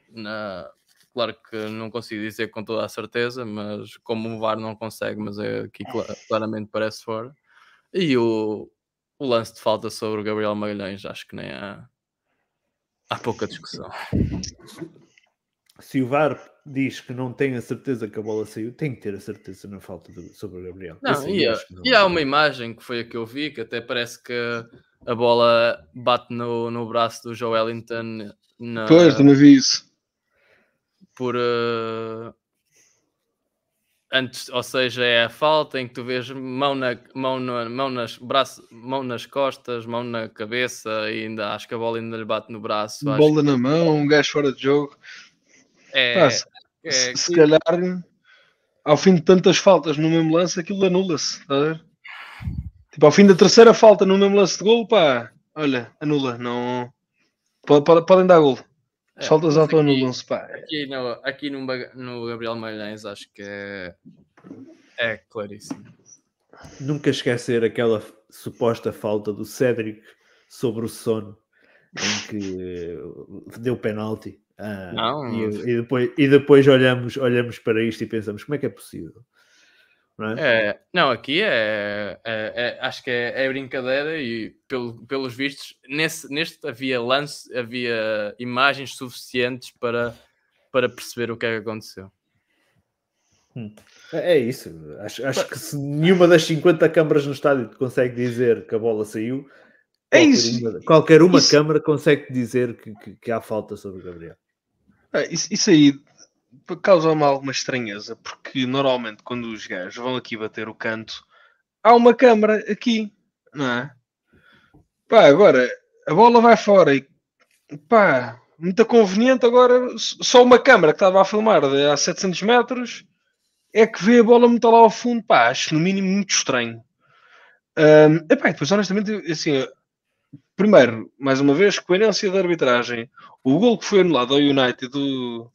Na, Claro que não consigo dizer com toda a certeza, mas como o VAR não consegue, mas é aqui claramente parece fora. E o, o lance de falta sobre o Gabriel Magalhães, acho que nem há, há pouca discussão. Se o VAR diz que não tem a certeza que a bola saiu, tem que ter a certeza na falta do, sobre o Gabriel. Não, aí e, não- e há uma imagem que foi a que eu vi que até parece que a bola bate no, no braço do Joe Wellington na, Pois, também vi isso. Por eh, antes, ou seja, é a falta em que tu vês mão, na, mão, na, mão, nas, braço, mão nas costas, mão na cabeça, e ainda acho que a bola ainda lhe bate no braço. Bola na mão, um gajo fora de jogo. que é, se, é- se- se calhar, ao fim de tantas faltas no mesmo lance, aquilo anula-se. Ver? Tipo, ao fim da terceira falta no mesmo lance de gol, pá, olha, anula. Não... Pode- pode- podem dar gol. As é, faltas mas aqui- auto-anulam-se, pá. Aqui, no, aqui no, no Gabriel Magalhães acho que é, é claríssimo. Nunca esquecer aquela suposta falta do Cédric sobre o sono em que eh, deu penalti. Ah, Não. e, e depois, e depois olhamos, olhamos para isto e pensamos como é que é possível? Não é? É, não, aqui é, é- é- acho que é, é brincadeira e pelo- pelos vistos, nesse, neste havia lance, havia imagens suficientes para, para perceber o que é que aconteceu. É é isso. Acho, acho que se nenhuma das 50 câmaras no estádio consegue dizer que a bola saiu, É qualquer isso. uma, qualquer uma Isso- câmara consegue dizer que, que- que há falta sobre o Gabriel. Isso, isso aí causa-me alguma estranheza, porque normalmente quando os gajos vão aqui bater o canto, há uma câmara aqui, não é? Pá, agora a bola vai fora e pá, muito conveniente. Agora só uma câmara que estava a filmar de a 700 metros é que vê a bola muito lá ao fundo, pá, acho no mínimo muito estranho. Epá, e depois, honestamente, assim, primeiro, mais uma vez, coerência da arbitragem. O gol que foi anulado ao United do.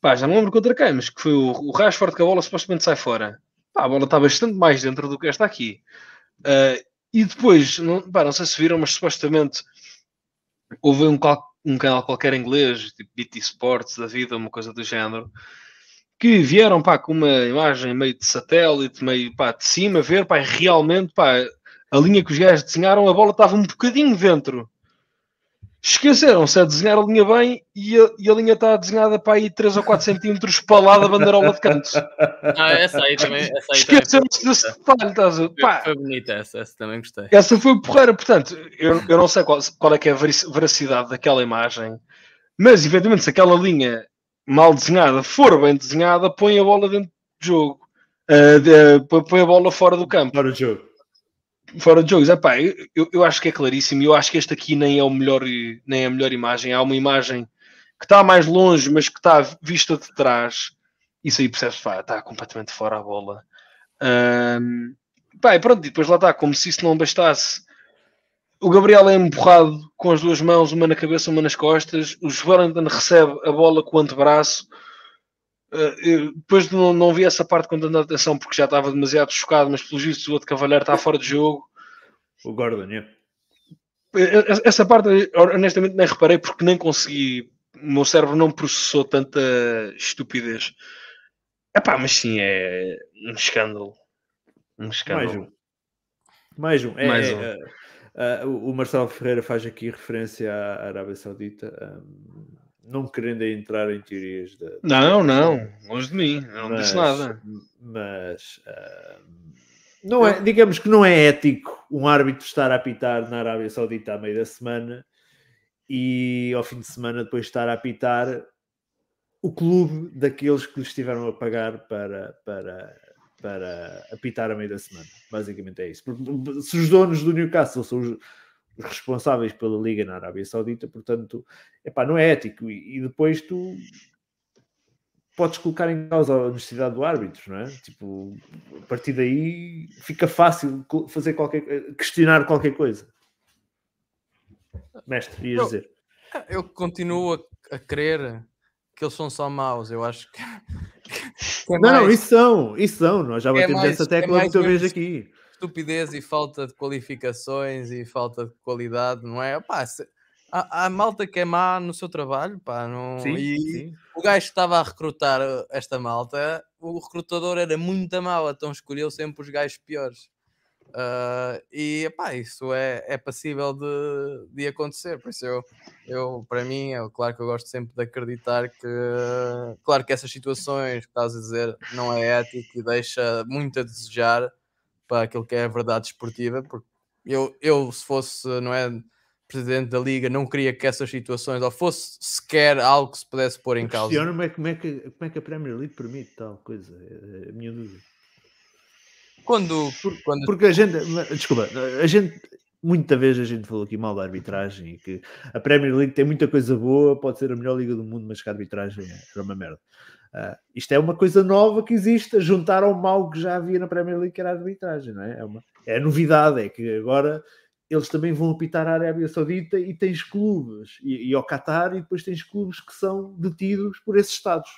Pá, já não lembro contra quem, mas que foi o, o Rashford que a bola supostamente sai fora. Pá, a bola está bastante mais dentro do que esta aqui. Ah, e depois, não, pá, não sei se viram, mas supostamente houve um, um canal qualquer inglês, tipo BT Sports da vida, uma coisa do género, que vieram pá, com uma imagem meio de satélite, meio pá, de cima, ver pá, realmente pá, a linha que os gajos desenharam, a bola estava um bocadinho dentro. Esqueceram-se a desenhar a linha bem e a, e a linha está desenhada para aí 3 ou 4 centímetros para lá da bandeirola de cantos. Ah, essa aí também, Esqueceram-se desse detalhe, estás a Pá, foi bonita essa, essa também gostei. essa foi porreira, portanto, eu, eu não sei qual, qual é que é a verac- veracidade daquela imagem, mas eventualmente se aquela linha mal desenhada for bem desenhada, põe a bola dentro do jogo. Ah, de- põe- põe a bola fora do campo, Fora de jogo. Fora de jogos. Epá, eu, eu, acho que é claríssimo. Eu acho que este aqui nem é o melhor, nem é a melhor imagem. Há uma imagem que está mais longe, mas que está vista de trás. Isso aí percebe-se, pá, está completamente fora a bola. Pá, e pronto, depois lá está, como se isso não bastasse. O Gabriel é empurrado com as duas mãos, uma na cabeça, uma nas costas. O Wellington recebe a bola com o antebraço. Uh, eu depois não, não vi essa parte com tanta atenção porque já estava demasiado chocado, mas pelo visto o outro cavalheiro está fora de jogo. O Gordon, é. Eh, Essa parte, honestamente, nem reparei porque nem consegui. O meu cérebro não processou tanta estupidez. Epá, mas sim, é um escândalo. Um Mais escândalo. um. Mais um. É, Mais é, um. é, é, o Marcelo Ferreira faz aqui referência à Arábia Saudita, hum, não querendo entrar em teorias da. Não, não, longe de mim, eu não disse nada. Mas hum, não é, digamos que não é ético um árbitro estar a apitar na Arábia Saudita à meio da semana e ao fim de semana depois estar a apitar o clube daqueles que lhe estiveram a pagar para, para, para apitar a meio da semana. Basicamente é isso. Porque se os donos do Newcastle são os, os responsáveis pela liga na Arábia Saudita, portanto, epá, não é ético. E, e depois tu podes colocar em causa a honestidade do árbitro, não é? Tipo, a partir daí fica fácil fazer qualquer questionar qualquer coisa. Mestre, ias Eu- dizer. Eu continuo a, a crer que eles são só maus. Eu acho que. que é Não, não, mais isso são, isso são. Nós já É batemos mais- essa é tecla mais muita vez mesmo aqui. Estupidez e falta de qualificações e falta de qualidade, não é? Pá, se- há, há malta que é má no seu trabalho, pá, não... Sim, e sim. o gajo que estava a recrutar uh, esta malta, o recrutador era muito mau, então escolheu sempre os gajos piores. Uh, e epá, isso é, é passível de, de acontecer. Por isso, eu, eu, para mim, é claro que eu gosto sempre de acreditar que, claro que essas situações que estás a dizer não é ético e deixa muito a desejar para aquilo que é a verdade esportiva. Porque eu, eu se fosse, não é? Presidente da Liga, não queria que essas situações, ou fosse sequer algo que se pudesse pôr em causa. Como é, como, é que, como é que a Premier League permite tal coisa? É, é a minha dúvida. Quando, quando... Porque a gente, desculpa, a gente, muita vez a gente falou aqui mal da arbitragem e que a Premier League tem muita coisa boa, pode ser a melhor liga do mundo, mas que a arbitragem é uma merda. Uh, isto é uma coisa nova que existe, juntar ao mal que já havia na Premier League, que era a arbitragem, não é? É, uma, é novidade, é que agora eles também vão apitar a Arábia Saudita e tens clubes, e, e ao Qatar, e depois tens clubes que são detidos por esses Estados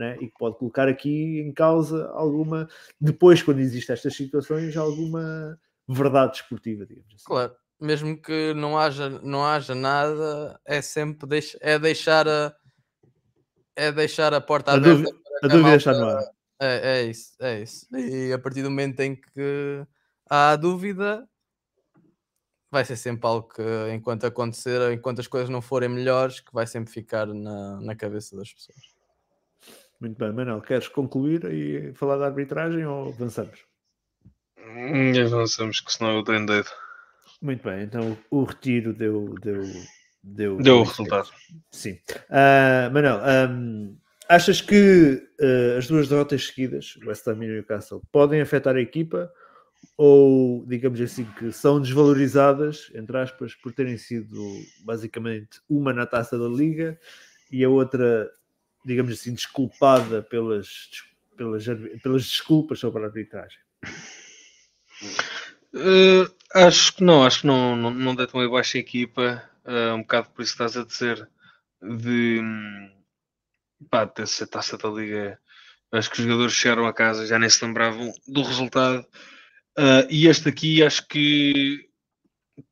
né? e que pode colocar aqui em causa alguma, depois, quando existem estas situações, alguma verdade esportiva, digamos assim. Claro, mesmo que não haja, não haja nada, é sempre deix, é deixar a é deixar a porta a aberta. Dúvida, a dúvida está no ar. É, é isso, é isso. E a partir do momento em que há dúvida, vai ser sempre algo que, enquanto acontecer, enquanto as coisas não forem melhores, que vai sempre ficar na, na cabeça das pessoas. Muito bem, Manuel, queres concluir e falar da arbitragem ou avançamos? Hum, avançamos, que senão eu tenho dedo. Muito bem, então o retiro deu. Deu, deu, deu o resultado. Sim. Uh, Manuel, um, achas que uh, as duas derrotas seguidas, West Ham e Newcastle, podem afetar a equipa ou, digamos assim, que são desvalorizadas, entre aspas, por terem sido basicamente uma na taça da Liga e a outra digamos assim, desculpada pelas, pelas, pelas desculpas sobre a arbitragem? Uh, acho que não, acho que não, não, não deitam abaixo a equipa, uh, um bocado por isso estás a dizer, de pá, dessa taça da liga. Acho que os jogadores chegaram a casa, já nem se lembravam do resultado. Uh, e este aqui acho que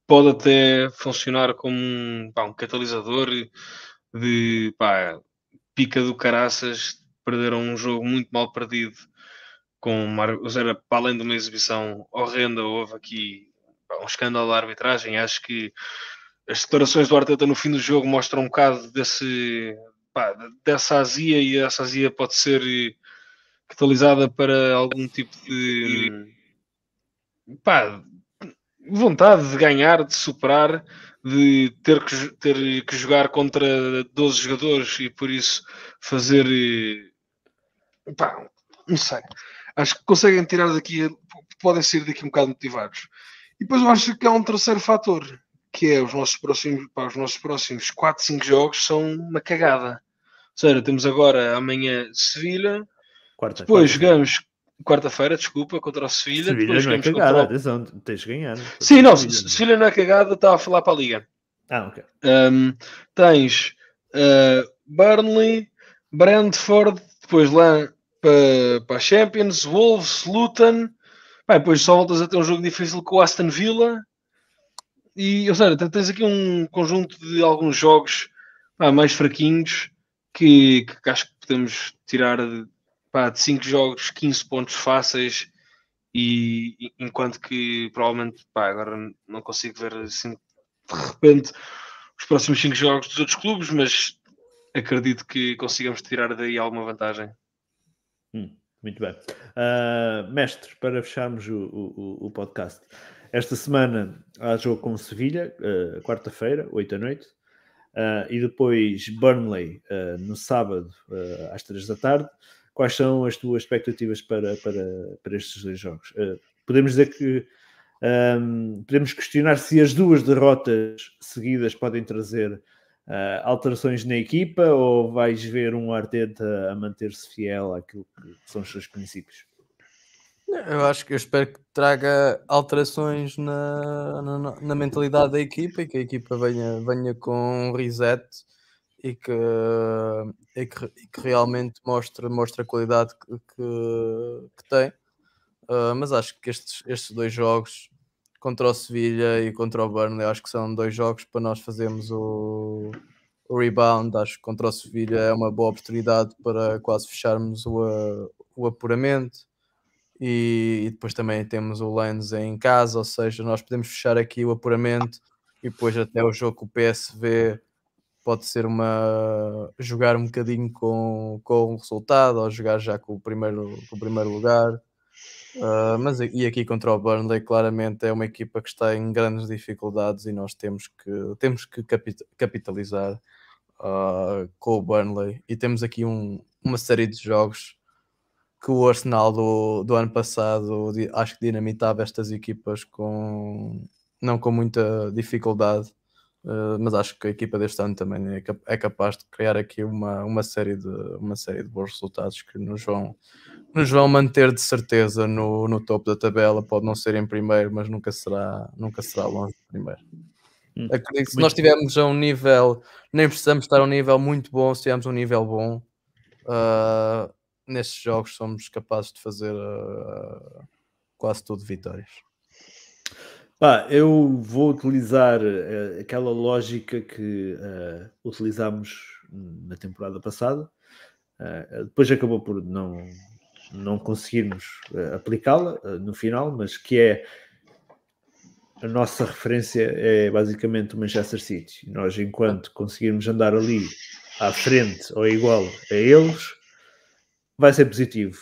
pode até funcionar como um, pá, um catalisador de pá, pica do caraças, perderam um jogo muito mal perdido, com uma, era, para além de uma exibição horrenda, houve aqui um escândalo da arbitragem. Acho que as declarações do Arteta no fim do jogo mostram um bocado desse, pá, dessa azia e essa azia pode ser catalisada para algum tipo de pá, vontade de ganhar, de superar de ter que, ter que jogar contra 12 jogadores e por isso fazer. Eh, pá, não sei. Acho que conseguem tirar daqui, podem sair daqui um bocado motivados. E depois eu acho que há um terceiro fator, que é os nossos próximos, pá, os nossos próximos 4, 5 jogos são uma cagada. Ou seja, temos agora amanhã Sevilha, quarta, depois quarta. jogamos quarta-feira, desculpa, contra o Sevilha. Sevilha não é cagada, atenção, tens de ganhar. Sim, não, Sevilha não é cagada, estava a falar para a Liga. Ah, ok. Um, tens uh, Burnley, Brentford, depois lá para, para a Champions, Wolves, Luton. Bem, depois só voltas a ter um jogo difícil com o Aston Villa. E, ou seja, tens aqui um conjunto de alguns jogos pá, mais fraquinhos que, que acho que podemos tirar pá, de 5 jogos, 15 pontos fáceis. E, enquanto que provavelmente pá, agora não consigo ver assim de repente os próximos 5 jogos dos outros clubes, mas acredito que consigamos tirar daí alguma vantagem. Hum, muito bem. Uh, mestre, para fecharmos o, o, o, podcast, esta semana há jogo com Sevilha, uh, quarta-feira, 8 da noite, uh, e depois Burnley no sábado às 3 da tarde. Quais são as tuas expectativas para, para, para estes dois jogos? podemos dizer que um, podemos questionar se as duas derrotas seguidas podem trazer uh, alterações na equipa ou vais ver um Arteta a manter-se fiel àquilo que são os seus princípios? Eu acho que eu espero que traga alterações na, na, na, mentalidade da equipa e que a equipa venha, venha com um reset e que, e que, e que realmente mostre, mostre a qualidade que, que, que tem. Uh, mas acho que estes, estes dois jogos contra o Sevilha e contra o Burnley, acho que são dois jogos para nós fazermos o, o rebound. Acho que contra o Sevilha é uma boa oportunidade para quase fecharmos o, o apuramento. e, e depois também temos o Lens em casa, ou seja, nós podemos fechar aqui o apuramento e depois até o jogo com o PSV pode ser uma jogar um bocadinho com, com o resultado ou jogar já com o primeiro, com o primeiro lugar. Uh, mas e aqui contra o Burnley claramente é uma equipa que está em grandes dificuldades e nós temos que, temos que capitalizar uh, com o Burnley. E temos aqui um, uma série de jogos que o Arsenal do, do ano passado acho que dinamitava estas equipas com não com muita dificuldade, uh, mas acho que a equipa deste ano também é, é, capaz de criar aqui uma, uma, série de, uma série de bons resultados que nos vão, nos vão manter de certeza no, no topo da tabela. Pode não ser em primeiro, mas nunca será, nunca será longe de primeiro. Hum. Acredito que se nós estivermos a um nível, nem precisamos estar a um nível muito bom, se tivermos um nível bom, uh, nestes jogos somos capazes de fazer uh, quase tudo vitórias. Pá, eu vou utilizar uh, aquela lógica que uh, utilizámos na temporada passada. Uh, depois acabou por não, não conseguirmos aplicá-la no final, mas que é a nossa referência é basicamente o Manchester City. Nós, enquanto conseguirmos andar ali à frente ou igual a eles, vai ser positivo.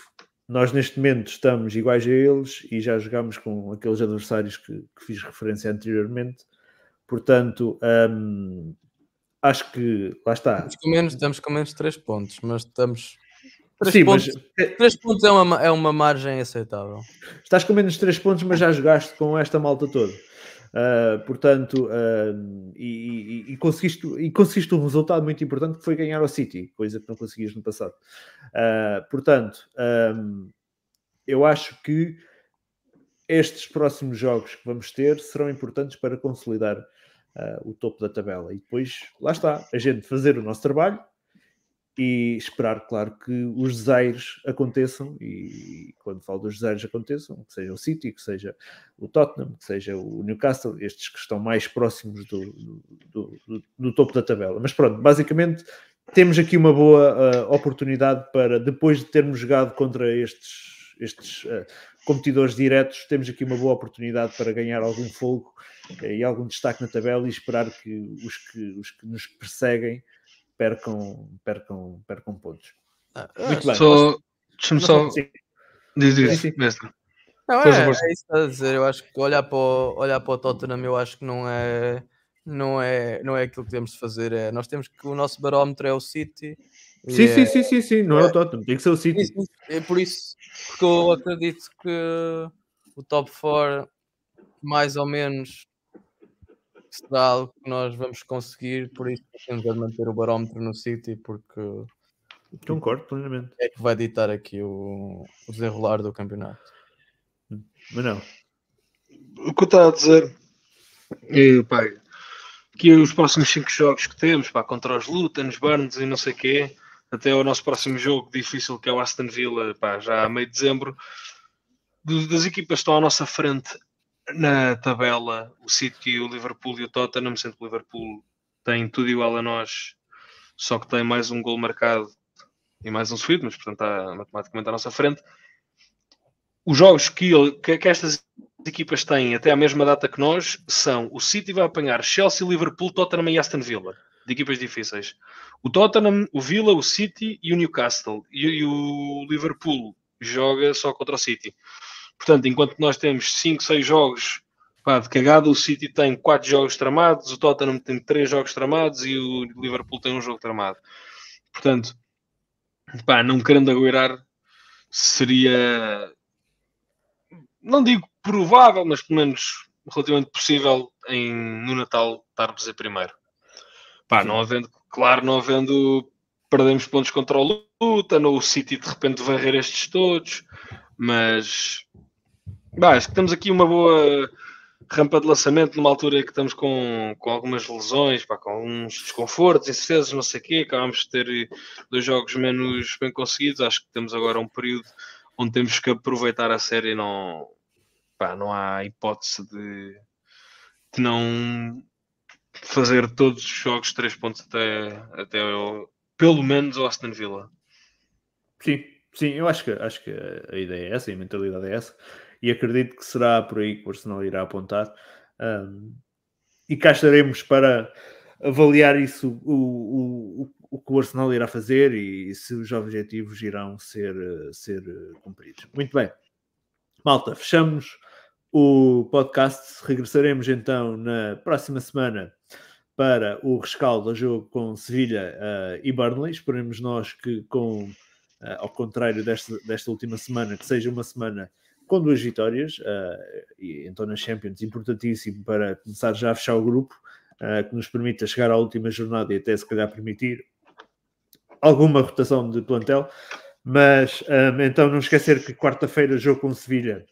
Nós neste momento estamos iguais a eles e já jogamos com aqueles adversários que, que fiz referência anteriormente. Portanto, hum, acho que lá está. Estamos com menos, estamos menos 3 pontos, mas estamos. 3 Sim, pontos, mas... 3 pontos é uma, é uma margem aceitável. Estás com menos 3 pontos, mas já jogaste com esta malta toda. Uh, portanto, uh, e, e, e, conseguiste, e conseguiste um resultado muito importante que foi ganhar ao City, coisa que não conseguias no passado. Uh, portanto, um, eu acho que estes próximos jogos que vamos ter serão importantes para consolidar o topo da tabela. E depois, lá está, a gente fazer o nosso trabalho e esperar, claro, que os desaires aconteçam e quando falo dos desaires aconteçam, que seja o City, que seja o Tottenham, que seja o Newcastle, estes que estão mais próximos do, do, do, do topo da tabela. Mas pronto, basicamente temos aqui uma boa uh, oportunidade para, depois de termos jogado contra estes, estes uh, competidores diretos, temos aqui uma boa oportunidade para ganhar algum fogo uh, e algum destaque na tabela e esperar que os que, os que nos perseguem percam, percam, percam pontos. Ah, Muito bem. Só, Deixa-me só. Diz isso, mestre. Não, é, é, isso a dizer. Eu acho que olhar para, o, olhar para o Tottenham, eu acho que não é, não é, não é aquilo que temos de fazer. É, nós temos que o nosso barómetro é o City. Sim, é, sim, sim, sim, sim, não é, é, o Tottenham, tem que ser o City. É por isso, porque eu acredito que o top 4 mais ou menos será algo que nós vamos conseguir, por isso temos de manter o barómetro no City, porque concordo plenamente. É que vai ditar aqui o, o desenrolar do campeonato. Mas não. O que eu estava a dizer é, pá, que os próximos 5 jogos que temos, pá, contra os Lutons, Burns e não sei o quê, até o nosso próximo jogo difícil que é o Aston Villa, pá, já a meio de dezembro, das equipas que estão à nossa frente na tabela, o City, o Liverpool e o Tottenham, sendo que o Liverpool tem tudo igual a nós, só que tem mais um gol marcado e mais um sofrido, mas portanto está matematicamente à nossa frente. Os jogos que, que, que, estas equipas têm até à mesma data que nós são o City vai apanhar Chelsea, Liverpool, Tottenham e Aston Villa, de equipas difíceis. O Tottenham, o Villa, o City e o Newcastle. E, e o Liverpool joga só contra o City. Portanto, enquanto nós temos 5, 6 jogos pá, de cagada, o City tem 4 jogos tramados, o Tottenham tem 3 jogos tramados e o Liverpool tem um jogo tramado. Portanto, pá, não querendo agueirar, seria, não digo provável, mas pelo menos relativamente possível em, no Natal estarmos em primeiro. Pá, não havendo, claro, não havendo, perdemos pontos contra o Luta, no City de repente varrer estes todos, mas Bah, acho que temos aqui uma boa rampa de lançamento numa altura que estamos com, com algumas lesões, pá, com alguns desconfortos, incertezas, não sei o quê. Acabamos de ter dois jogos menos bem conseguidos. Acho que temos agora um período onde temos que aproveitar a série. Não, pá, não há hipótese de, de não fazer todos os jogos três pontos até, até pelo menos o Aston Villa. Sim, Sim, eu acho que, acho que a ideia é essa, a mentalidade é essa, e acredito que será por aí que o Arsenal irá apontar. Um, e cá estaremos para avaliar isso, o, o, o, que o Arsenal irá fazer e se os objetivos irão ser, ser cumpridos. Muito bem, malta, fechamos o podcast. Regressaremos então na próxima semana para o rescaldo a jogo com Sevilha uh, e Burnley. Esperemos nós que, com, uh, ao contrário desta, desta última semana, que seja uma semana com duas vitórias, uh, e então na Champions, importantíssimo para começar já a fechar o grupo, que nos permita chegar à última jornada e até se calhar permitir alguma rotação de plantel. Mas um, então não esquecer que quarta-feira jogo com Sevilha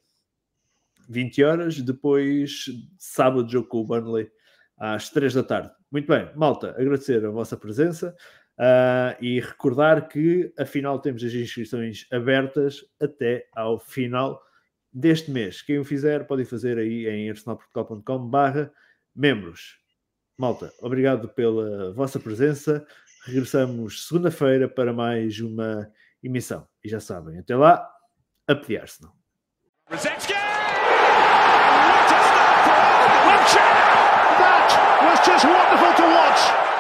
20 horas, depois sábado jogo com o Burnley às 3 da tarde. Muito bem, malta, agradecer a vossa presença uh, e recordar que afinal temos as inscrições abertas até ao final deste mês. Quem o fizer pode fazer aí em arsenalportugal.com barra membros. Malta, obrigado pela vossa presença. Regressamos segunda-feira para mais uma emissão. E já sabem, até lá, a pedir Arsenal. That was just wonderful to watch.